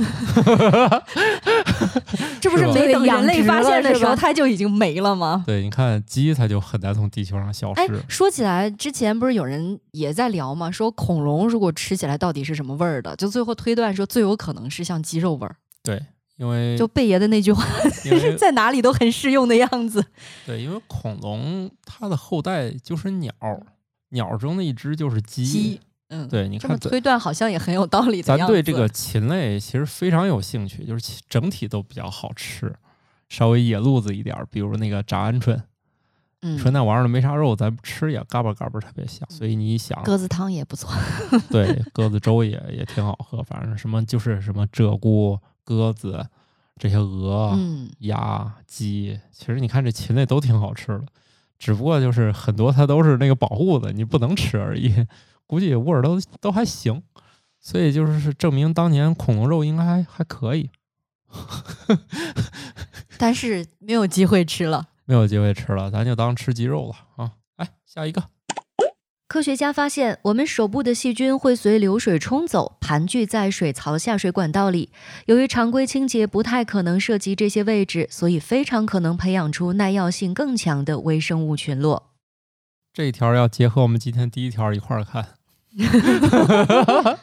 [laughs] 这不是没等人类发现的时候，它就已经没了吗？对，你看鸡，它就很难从地球上消失。哎，说起来，之前不是有人也在聊吗？说恐龙如果吃起来到底是什么味儿的？就最后推断说，最有可能是像鸡肉味儿。对，因为就贝爷的那句话，[laughs] 在哪里都很适用的样子。对，因为恐龙它的后代就是鸟。鸟中的一只就是鸡，嗯，对，你看推断好像也很有道理。咱对这个禽类其实非常有兴趣，就是整体都比较好吃，稍微野路子一点，比如那个炸鹌鹑，嗯，说那玩意儿没啥肉，咱吃也嘎巴嘎巴特别香。所以你想，鸽子汤也不错，[laughs] 对，[laughs] 鸽子粥也也挺好喝。反正什么就是什么鹧鸪、鸽子这些鹅、鸭、鸡，其实你看这禽类都挺好吃的。只不过就是很多它都是那个保护的，你不能吃而已。估计味儿都都还行，所以就是证明当年恐龙肉应该还还可以。[laughs] [laughs] 但是没有机会吃了，没有机会吃了，咱就当吃鸡肉了啊！来下一个。科学家发现，我们手部的细菌会随流水冲走，盘踞在水槽下水管道里。由于常规清洁不太可能涉及这些位置，所以非常可能培养出耐药性更强的微生物群落。这一条要结合我们今天第一条一块儿看，[laughs]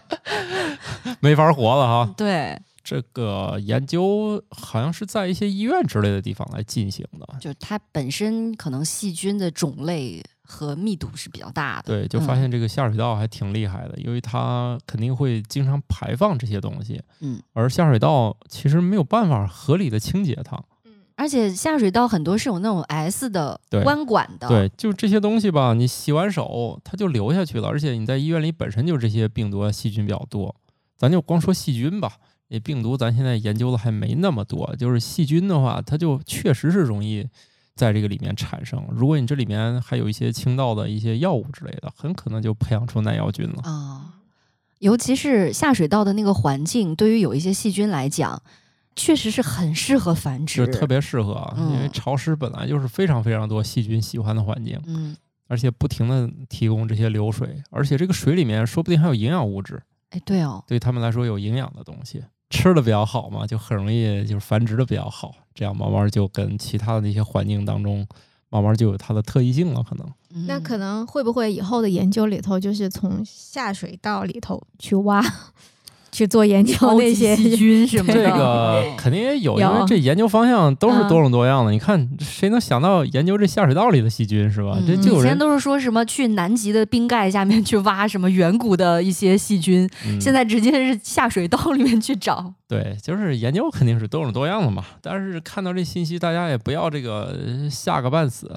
没法活了哈。对，这个研究好像是在一些医院之类的地方来进行的，就它本身可能细菌的种类。和密度是比较大的，对，就发现这个下水道还挺厉害的，因为它肯定会经常排放这些东西，嗯，而下水道其实没有办法合理的清洁它，嗯，而且下水道很多是有那种 S 的弯管的，对，就这些东西吧，你洗完手它就流下去了，而且你在医院里本身就这些病毒细菌比较多，咱就光说细菌吧，那病毒咱现在研究的还没那么多，就是细菌的话，它就确实是容易。在这个里面产生，如果你这里面还有一些清道的一些药物之类的，很可能就培养出耐药菌了啊。尤其是下水道的那个环境，对于有一些细菌来讲，确实是很适合繁殖，就特别适合，因为潮湿本来就是非常非常多细菌喜欢的环境，嗯，而且不停的提供这些流水，而且这个水里面说不定还有营养物质，哎，对哦，对他们来说有营养的东西。吃的比较好嘛，就很容易就是繁殖的比较好，这样慢慢就跟其他的那些环境当中，慢慢就有它的特异性了，可能。那可能会不会以后的研究里头，就是从下水道里头去挖？去做研究那些细菌是吗？这个肯定也有，因为这研究方向都是多种多样的。你看，谁能想到研究这下水道里的细菌是吧？这就以前都是说什么去南极的冰盖下面去挖什么远古的一些细菌，现在直接是下水道里面去找。对，就是研究肯定是多种多样的嘛。但是看到这信息，大家也不要这个吓个半死。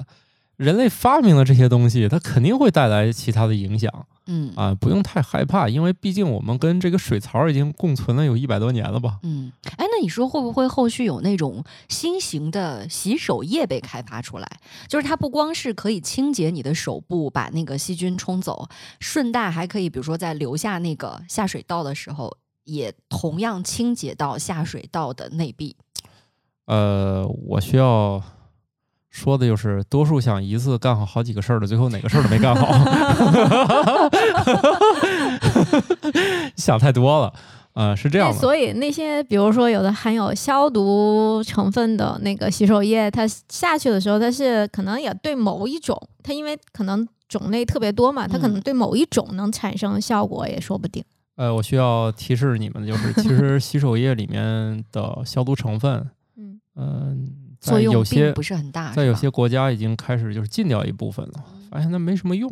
人类发明了这些东西，它肯定会带来其他的影响。嗯啊，不用太害怕，因为毕竟我们跟这个水槽已经共存了有一百多年了吧？嗯，哎，那你说会不会后续有那种新型的洗手液被开发出来？就是它不光是可以清洁你的手部，把那个细菌冲走，顺带还可以，比如说在留下那个下水道的时候，也同样清洁到下水道的内壁。呃，我需要。说的就是多数想一次干好好几个事儿的，最后哪个事儿都没干好，[laughs] 想太多了，啊，是这样的。所以那些比如说有的含有消毒成分的那个洗手液，它下去的时候，它是可能也对某一种，它因为可能种类特别多嘛，它可能对某一种能产生效果也说不定。呃，我需要提示你们的就是，其实洗手液里面的消毒成分，嗯嗯。作用并不是很大，在有些国家已经开始就是禁掉一部分了，发现那没什么用。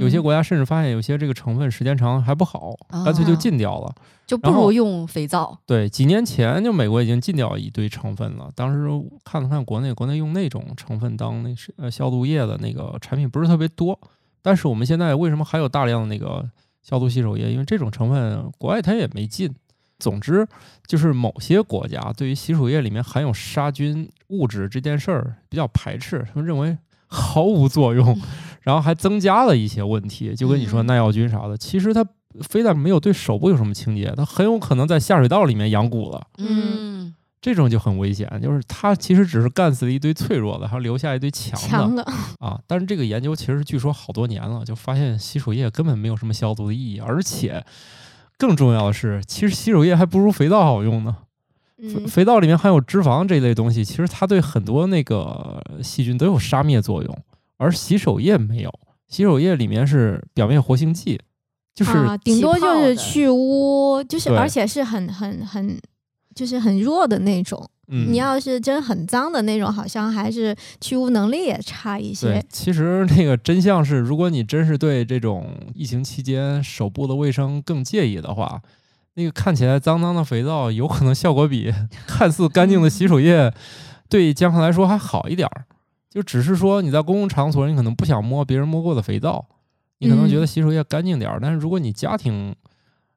有些国家甚至发现有些这个成分时间长还不好，干脆就禁掉了，就不如用肥皂。对，几年前就美国已经禁掉一堆成分了。当时看了看国内，国内用那种成分当那是呃消毒液的那个产品不是特别多。但是我们现在为什么还有大量的那个消毒洗手液？因为这种成分国外它也没禁。总之，就是某些国家对于洗手液里面含有杀菌物质这件事儿比较排斥，他们认为毫无作用，[laughs] 然后还增加了一些问题。就跟你说耐药菌啥的，其实它非但没有对手部有什么清洁，它很有可能在下水道里面养蛊了。嗯，这种就很危险，就是它其实只是干死了一堆脆弱的，还留下一堆强的啊。但是这个研究其实据说好多年了，就发现洗手液根本没有什么消毒的意义，而且。更重要的是，其实洗手液还不如肥皂好用呢。肥肥皂里面含有脂肪这类东西，其实它对很多那个细菌都有杀灭作用，而洗手液没有。洗手液里面是表面活性剂，就是顶多就是去污，就是而且是很很很，就是很弱的那种。你要是真很脏的那种，好像还是去污能力也差一些。对，其实那个真相是，如果你真是对这种疫情期间手部的卫生更介意的话，那个看起来脏脏的肥皂，有可能效果比 [laughs] 看似干净的洗手液对健康来说还好一点儿。就只是说你在公共场所，你可能不想摸别人摸过的肥皂，你可能觉得洗手液干净点儿。但是如果你家庭，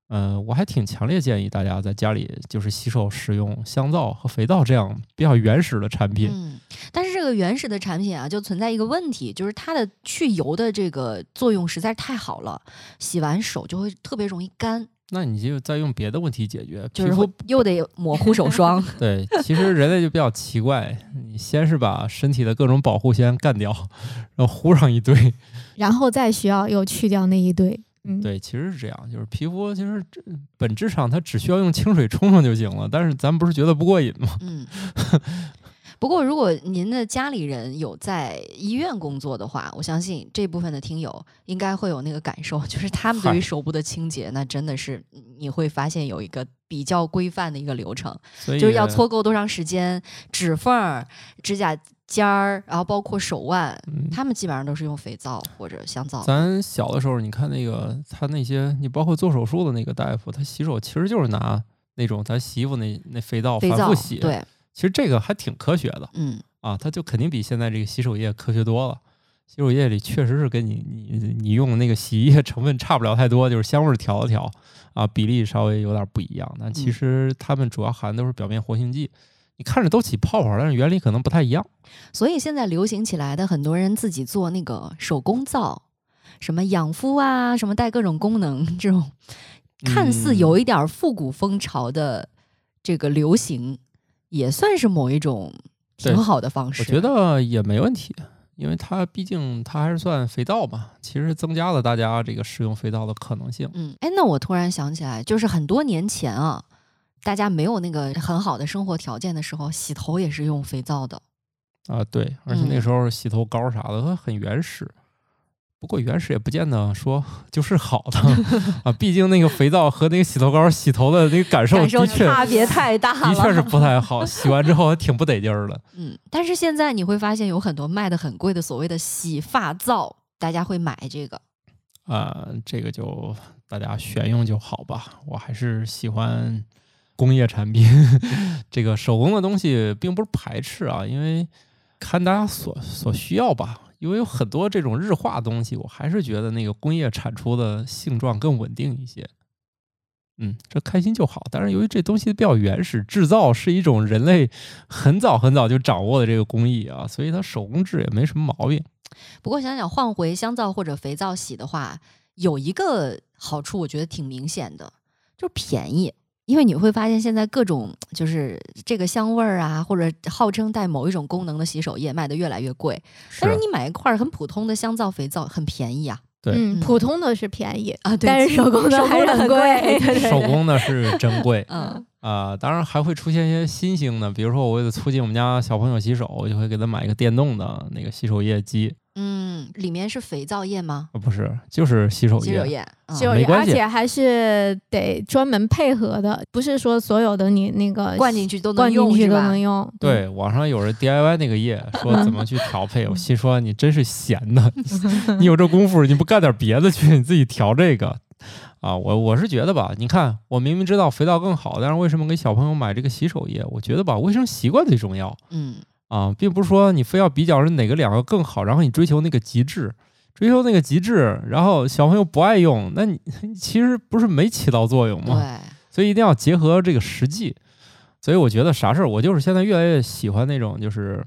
嗯，我还挺强烈建议大家在家里就是洗手使用香皂和肥皂这样比较原始的产品。嗯，但是这个原始的产品啊，就存在一个问题，就是它的去油的这个作用实在是太好了，洗完手就会特别容易干。那你就再用别的问题解决，就是又得抹护手霜。[laughs] 对，其实人类就比较奇怪，你先是把身体的各种保护先干掉，然后糊上一堆，然后再需要又去掉那一堆。对，其实是这样，就是皮肤其实这本质上它只需要用清水冲冲就行了。但是咱不是觉得不过瘾吗？[laughs] 嗯。不过如果您的家里人有在医院工作的话，我相信这部分的听友应该会有那个感受，就是他们对于手部的清洁，那真的是你会发现有一个比较规范的一个流程，就是要搓够多长时间，指缝、指甲。尖儿，然后包括手腕，他们基本上都是用肥皂或者香皂。咱小的时候，你看那个他那些，你包括做手术的那个大夫，他洗手其实就是拿那种咱洗衣服那那肥皂反复洗。对，其实这个还挺科学的。嗯，啊，它就肯定比现在这个洗手液科学多了。洗手液里确实是跟你你你用的那个洗衣液成分差不了太多，就是香味调了调啊，比例稍微有点不一样。但其实它们主要含都是表面活性剂。你看着都起泡泡，但是原理可能不太一样。所以现在流行起来的很多人自己做那个手工皂，什么养肤啊，什么带各种功能这种，看似有一点复古风潮的这个流行，也算是某一种挺好的方式。我觉得也没问题，因为它毕竟它还是算肥皂嘛，其实增加了大家这个使用肥皂的可能性。嗯，哎，那我突然想起来，就是很多年前啊。大家没有那个很好的生活条件的时候，洗头也是用肥皂的啊。对，而且那时候洗头膏啥的很原始。不过原始也不见得说就是好的 [laughs] 啊，毕竟那个肥皂和那个洗头膏洗头的那个感受的确差别太大了，的确是不太好。[laughs] 洗完之后还挺不得劲儿的。嗯，但是现在你会发现有很多卖的很贵的所谓的洗发皂，大家会买这个啊。这个就大家选用就好吧。我还是喜欢。工业产品，[laughs] 这个手工的东西并不是排斥啊，因为看大家所所需要吧。因为有很多这种日化东西，我还是觉得那个工业产出的性状更稳定一些。嗯，这开心就好。但是由于这东西比较原始，制造是一种人类很早很早就掌握的这个工艺啊，所以它手工制也没什么毛病。不过想想换回香皂或者肥皂洗的话，有一个好处，我觉得挺明显的，就是便宜。因为你会发现，现在各种就是这个香味儿啊，或者号称带某一种功能的洗手液卖的越来越贵，但是你买一块很普通的香皂、肥皂很便宜啊。对，普通的是便宜啊，但是手工的还是很贵。[laughs] 手工的是真贵。[laughs] 嗯啊，当然还会出现一些新兴的，比如说我为了促进我们家小朋友洗手，我就会给他买一个电动的那个洗手液机。嗯，里面是肥皂液吗？不是，就是洗手液。洗手液，洗手液，而且还是得专门配合的，不是说所有的你那个灌进去都能用，都能用。对，网上有人 DIY 那个液，说怎么去调配。[laughs] 我心说你真是闲的，[laughs] 你有这功夫，你不干点别的去，你自己调这个啊？我我是觉得吧，你看我明明知道肥皂更好，但是为什么给小朋友买这个洗手液？我觉得吧，卫生习惯最重要。嗯。啊，并不是说你非要比较是哪个两个更好，然后你追求那个极致，追求那个极致，然后小朋友不爱用，那你 [laughs] 其实不是没起到作用吗？对，所以一定要结合这个实际。所以我觉得啥事儿，我就是现在越来越喜欢那种，就是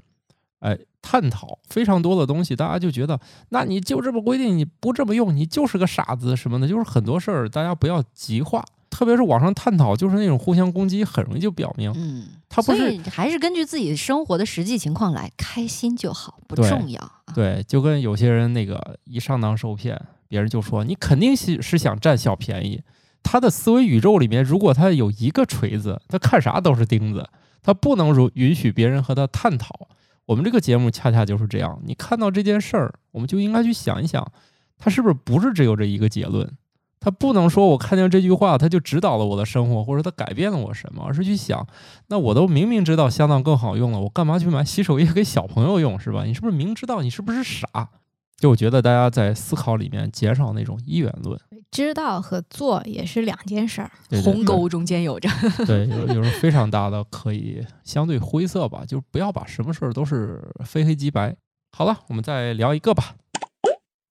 哎，探讨非常多的东西，大家就觉得，那你就这么规定，你不这么用，你就是个傻子什么的，就是很多事儿大家不要极化。特别是网上探讨，就是那种互相攻击，很容易就表明，嗯，他不是还是根据自己生活的实际情况来，开心就好，不重要。对，就跟有些人那个一上当受骗，别人就说你肯定是是想占小便宜。他的思维宇宙里面，如果他有一个锤子，他看啥都是钉子，他不能如允许别人和他探讨。我们这个节目恰恰就是这样，你看到这件事儿，我们就应该去想一想，他是不是不是只有这一个结论。他不能说，我看见这句话，他就指导了我的生活，或者他改变了我什么，而是去想，那我都明明知道香皂更好用了，我干嘛去买洗手液给小朋友用，是吧？[laughs] 你是不是明知道？你是不是傻？就我觉得大家在思考里面减少那种一元论，知道和做也是两件事儿，鸿沟中间有着，对，有有非常大的可以相对灰色吧，就不要把什么事儿都是非黑即白。好了，我们再聊一个吧。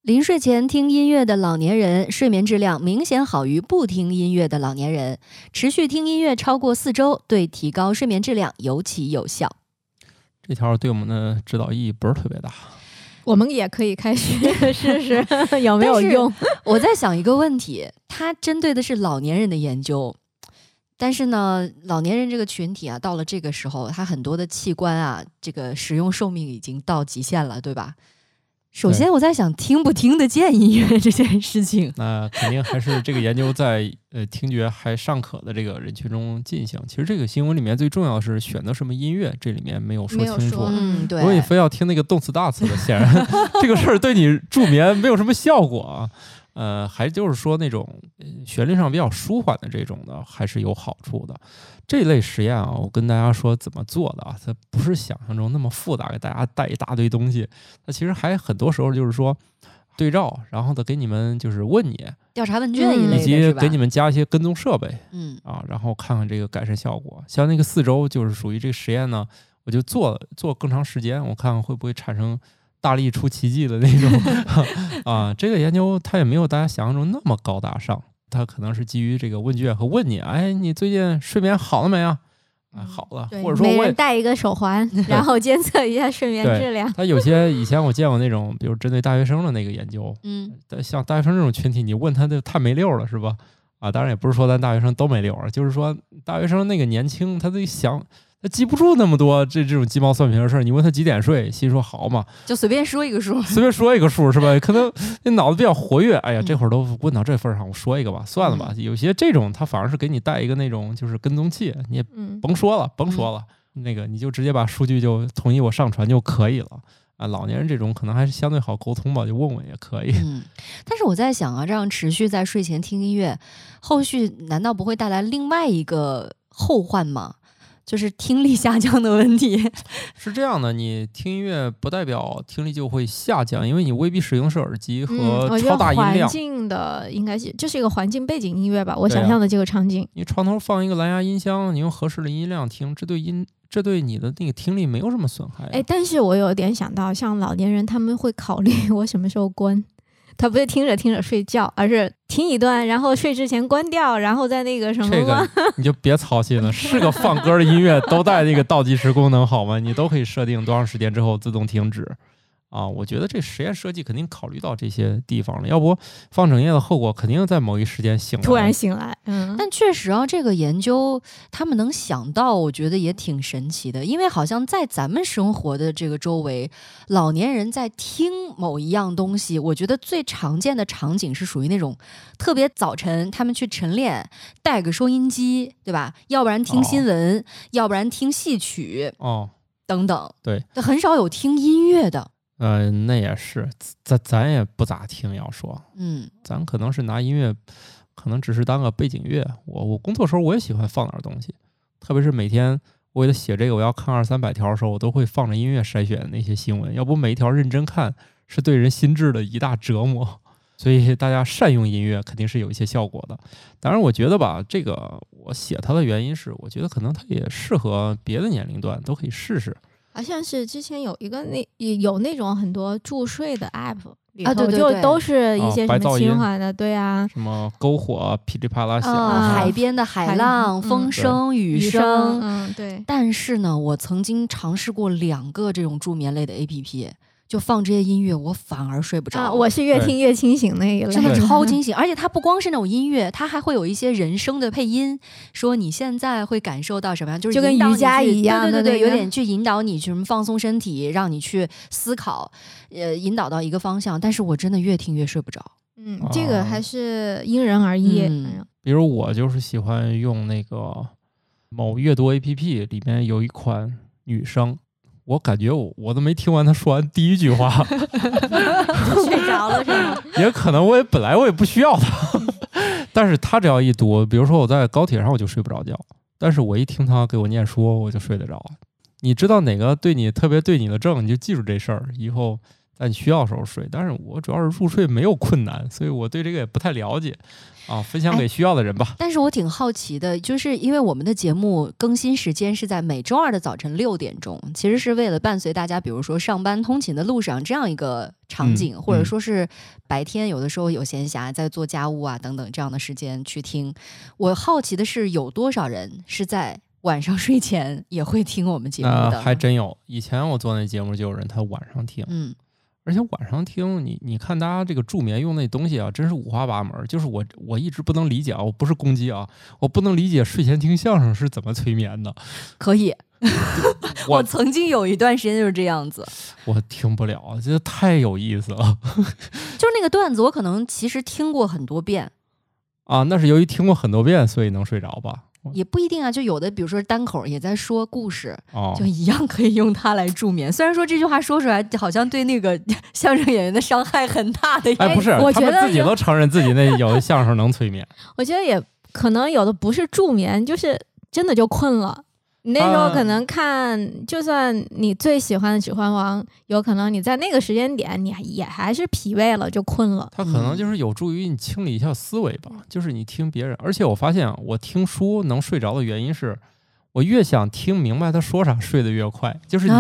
临睡前听音乐的老年人，睡眠质量明显好于不听音乐的老年人。持续听音乐超过四周，对提高睡眠质量尤其有效。这条对我们的指导意义不是特别大，我们也可以开始试试 [laughs] 有没有用。我在想一个问题，它针对的是老年人的研究，但是呢，老年人这个群体啊，到了这个时候，他很多的器官啊，这个使用寿命已经到极限了，对吧？首先，我在想听不听得见音乐这件事情。那肯定还是这个研究在呃听觉还尚可的这个人群中进行。其实这个新闻里面最重要的是选择什么音乐，这里面没有说清楚。嗯，对。如果你非要听那个动词大词的，显然 [laughs] 这个事儿对你助眠没有什么效果啊。呃，还就是说那种旋律上比较舒缓的这种的，还是有好处的。这类实验啊，我跟大家说怎么做的啊，它不是想象中那么复杂，给大家带一大堆东西。它其实还很多时候就是说对照，然后呢给你们就是问你调查问卷一类以及给你们加一些跟踪设备，嗯啊，然后看看这个改善效果。像那个四周就是属于这个实验呢，我就做做更长时间，我看看会不会产生。大力出奇迹的那种 [laughs] 啊，这个研究它也没有大家想象中那么高大上，它可能是基于这个问卷和问你，哎，你最近睡眠好了没啊？啊，好了，或者说每人戴一个手环，然后监测一下睡眠质量。他有些以前我见过那种，比如针对大学生的那个研究，嗯，像大学生这种群体，你问他就太没溜了，是吧？啊，当然也不是说咱大学生都没溜啊，就是说大学生那个年轻，他得想。他记不住那么多这这种鸡毛蒜皮的事儿，你问他几点睡，心说好嘛，就随便说一个数，随便说一个数是吧？[laughs] 可能那脑子比较活跃，哎呀，这会儿都问到这份上，我说一个吧，算了吧。有些这种他反而是给你带一个那种就是跟踪器，你也甭说了，甭说了，那个你就直接把数据就同意我上传就可以了啊。老年人这种可能还是相对好沟通吧，就问问也可以。嗯，但是我在想啊，这样持续在睡前听音乐，后续难道不会带来另外一个后患吗？就是听力下降的问题，[laughs] 是这样的，你听音乐不代表听力就会下降，因为你未必使用是耳机和超大音量。环境的应该是就是一个环境背景音乐吧，我想象的这个场景。你床头放一个蓝牙音箱，你用合适的音量听，这对音这对你的那个听力没有什么损害。哎，但是我有点想到，像老年人他们会考虑 [laughs] 我什么时候关。他不是听着听着睡觉，而是听一段，然后睡之前关掉，然后再那个什么。这个你就别操心了，是个放歌的音乐都带那个倒计时功能，好吗？你都可以设定多长时间之后自动停止。啊，我觉得这实验设计肯定考虑到这些地方了，要不放整夜的后果肯定在某一时间醒来，突然醒来。嗯，但确实啊，这个研究他们能想到，我觉得也挺神奇的，因为好像在咱们生活的这个周围，老年人在听某一样东西，我觉得最常见的场景是属于那种特别早晨他们去晨练，带个收音机，对吧？要不然听新闻，要不然听戏曲，哦，等等，对，很少有听音乐的。嗯，那也是，咱咱也不咋听，要说，嗯，咱可能是拿音乐，可能只是当个背景乐。我我工作时候我也喜欢放点东西，特别是每天为了写这个，我要看二三百条的时候，我都会放着音乐筛选那些新闻。要不每一条认真看，是对人心智的一大折磨。[laughs] 所以大家善用音乐肯定是有一些效果的。当然，我觉得吧，这个我写它的原因是，我觉得可能它也适合别的年龄段都可以试试。好像是之前有一个那有那种很多助睡的 app 啊，对对就都是一些什么轻缓的，对啊，什么篝火噼里啪啦响，海边的海浪、风声、雨声，嗯，对。但是呢，我曾经尝试过两个这种助眠类的 app。就放这些音乐，我反而睡不着。啊我是越听越清醒那一类，真的超清醒。而且它不光是那种音乐，它还会有一些人声的配音，说你现在会感受到什么样，就是就跟瑜伽一样，对对对，有点去引导你去什么放松身体，让你去思考，呃，引导到一个方向。但是我真的越听越睡不着。嗯，这个还是因人而异。比如我就是喜欢用那个某阅读 APP 里面有一款女生。我感觉我我都没听完他说完第一句话，[laughs] 睡着了是吗？[laughs] 也可能我也本来我也不需要他，但是他只要一读，比如说我在高铁上我就睡不着觉，但是我一听他给我念书，我就睡得着。你知道哪个对你特别对你的症，你就记住这事儿，以后在你需要的时候睡。但是我主要是入睡没有困难，所以我对这个也不太了解。啊，分享给需要的人吧。但是我挺好奇的，就是因为我们的节目更新时间是在每周二的早晨六点钟，其实是为了伴随大家，比如说上班通勤的路上这样一个场景，或者说是白天有的时候有闲暇在做家务啊等等这样的时间去听。我好奇的是，有多少人是在晚上睡前也会听我们节目的？还真有，以前我做那节目就有人他晚上听，嗯。而且晚上听你，你看大家这个助眠用那东西啊，真是五花八门。就是我我一直不能理解啊，我不是攻击啊，我不能理解睡前听相声是怎么催眠的。可以，我曾经有一段时间就是这样子。[laughs] 我听不了，觉得太有意思了。就是那个段子，我可能其实听过很多遍。啊，那是由于听过很多遍，所以能睡着吧？也不一定啊，就有的，比如说单口也在说故事，就一样可以用它来助眠。虽然说这句话说出来好像对那个 [laughs] 相声演员的伤害很大的，哎，不是，我觉得自己都承认自己那有的相声能催眠。[laughs] 我觉得也可能有的不是助眠，就是真的就困了。你那时候可能看，就算你最喜欢的《指环王》，有可能你在那个时间点，你也还是疲惫了，就困了。它可能就是有助于你清理一下思维吧。就是你听别人，而且我发现啊，我听书能睡着的原因是，我越想听明白他说啥，睡得越快。就是你，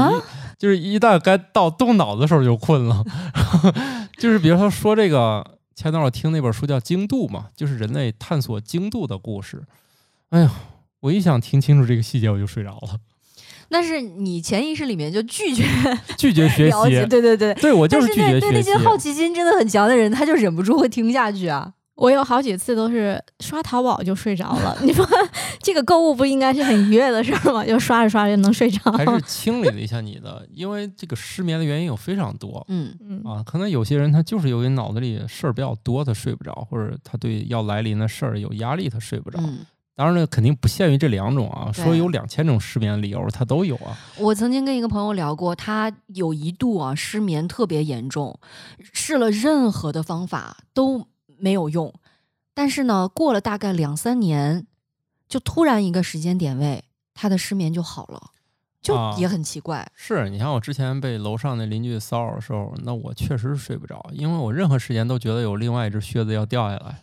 就是一旦该到动脑子的时候就困了。[laughs] 就是比如说说这个，前段我听那本书叫《精度》嘛，就是人类探索精度的故事。哎呀。我一想听清楚这个细节，我就睡着了。但是你潜意识里面就拒绝 [laughs] 拒绝学习，对对对，对我就是拒绝学习。对那些好奇心真的很强的人，他就忍不住会听下去啊。我有好几次都是刷淘宝就睡着了。[laughs] 你说这个购物不应该是很愉悦的事儿吗？就刷着刷着就能睡着。还是清理了一下你的，因为这个失眠的原因有非常多。嗯嗯啊，可能有些人他就是由于脑子里事儿比较多，他睡不着，或者他对要来临的事儿有压力，他睡不着。当然了，肯定不限于这两种啊。说有两千种失眠理由，他都有啊。我曾经跟一个朋友聊过，他有一度啊失眠特别严重，试了任何的方法都没有用。但是呢，过了大概两三年，就突然一个时间点位，他的失眠就好了，就也很奇怪。是你像我之前被楼上那邻居骚扰的时候，那我确实是睡不着，因为我任何时间都觉得有另外一只靴子要掉下来。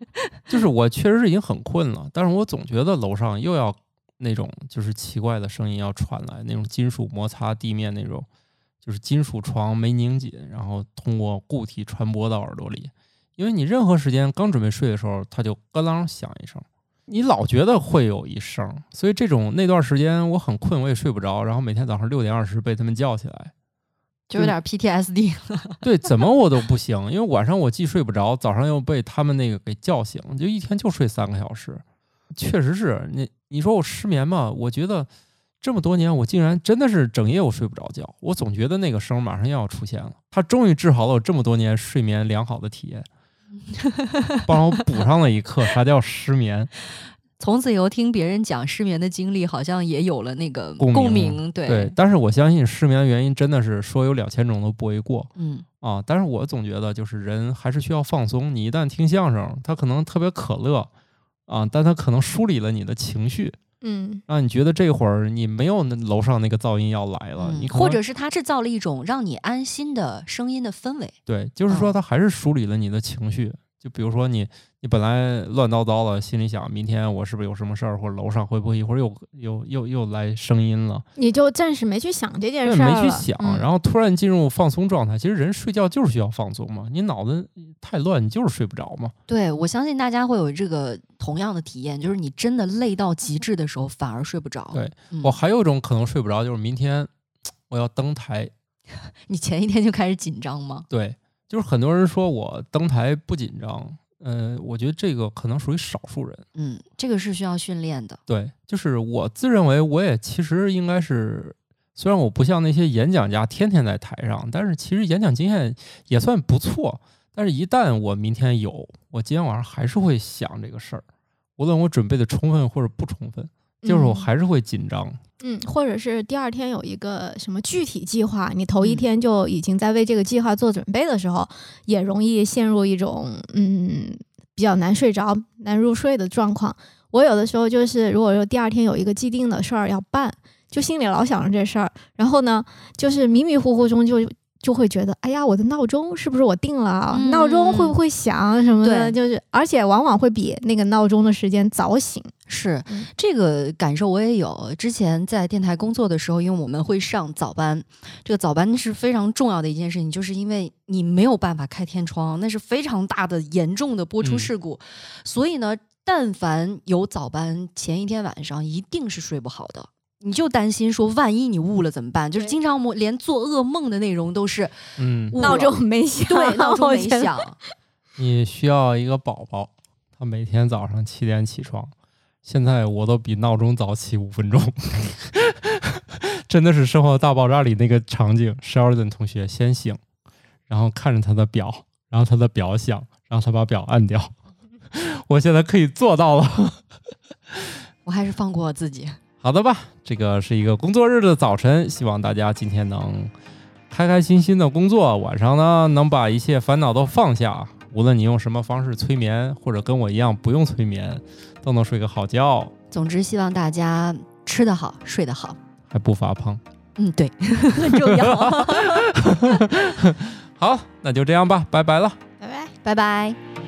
[laughs] 就是我确实是已经很困了，但是我总觉得楼上又要那种就是奇怪的声音要传来，那种金属摩擦地面那种，就是金属床没拧紧，然后通过固体传播到耳朵里。因为你任何时间刚准备睡的时候，它就咯啷响一声，你老觉得会有一声，所以这种那段时间我很困，我也睡不着，然后每天早上六点二十被他们叫起来。就有点 PTSD 了，[laughs] 对，怎么我都不行，因为晚上我既睡不着，早上又被他们那个给叫醒，就一天就睡三个小时，确实是你你说我失眠嘛？我觉得这么多年我竟然真的是整夜我睡不着觉，我总觉得那个声马上又要出现了，他终于治好了我这么多年睡眠良好的体验，[laughs] 帮我补上了一课，啥叫失眠？从此以后听别人讲失眠的经历，好像也有了那个共鸣。对对，但是我相信失眠的原因真的是说有两千种都不为过。嗯啊，但是我总觉得就是人还是需要放松。你一旦听相声，他可能特别可乐啊，但他可能梳理了你的情绪。嗯，让你觉得这会儿你没有那楼上那个噪音要来了，你或者是他制造了一种让你安心的声音的氛围。对，就是说他还是梳理了你的情绪。就比如说你，你本来乱糟糟的，心里想明天我是不是有什么事儿，或者楼上会不会一会儿又又又又来声音了，你就暂时没去想这件事儿，没去想，然后突然进入放松状态。其实人睡觉就是需要放松嘛，你脑子太乱，你就是睡不着嘛。对，我相信大家会有这个同样的体验，就是你真的累到极致的时候，反而睡不着。对我还有一种可能睡不着，就是明天 [tsk] 我要登台，[laughs] 你前一天就开始紧张吗？对。就是很多人说我登台不紧张，嗯，我觉得这个可能属于少数人。嗯，这个是需要训练的。对，就是我自认为我也其实应该是，虽然我不像那些演讲家天天在台上，但是其实演讲经验也算不错。但是，一旦我明天有，我今天晚上还是会想这个事儿，无论我准备的充分或者不充分，就是我还是会紧张。嗯，或者是第二天有一个什么具体计划，你头一天就已经在为这个计划做准备的时候，也容易陷入一种嗯比较难睡着、难入睡的状况。我有的时候就是，如果说第二天有一个既定的事儿要办，就心里老想着这事儿，然后呢，就是迷迷糊糊中就。就会觉得，哎呀，我的闹钟是不是我定了？闹钟会不会响什么的？就是，而且往往会比那个闹钟的时间早醒。是这个感受我也有。之前在电台工作的时候，因为我们会上早班，这个早班是非常重要的一件事情，就是因为你没有办法开天窗，那是非常大的、严重的播出事故。所以呢，但凡有早班，前一天晚上一定是睡不好的。你就担心说，万一你误了怎么办？就是经常我连做噩梦的内容都是，嗯，闹钟没响，对，闹钟 [laughs] 没响。[laughs] 你需要一个宝宝，他每天早上七点起床。现在我都比闹钟早起五分钟，[laughs] 真的是《生活大爆炸》里那个场景，Sheldon 同学先醒，然后看着他的表，然后他的表响，然后他把表按掉。我现在可以做到了，我还是放过我自己。好的吧，这个是一个工作日的早晨，希望大家今天能开开心心的工作，晚上呢能把一切烦恼都放下。无论你用什么方式催眠，或者跟我一样不用催眠，都能睡个好觉。总之，希望大家吃得好，睡得好，还不发胖。嗯，对，很 [laughs] 重要。[laughs] 好，那就这样吧，拜拜了，拜拜，拜拜。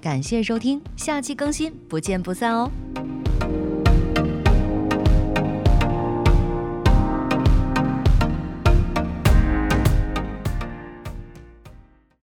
感谢收听下期更新不见不散哦。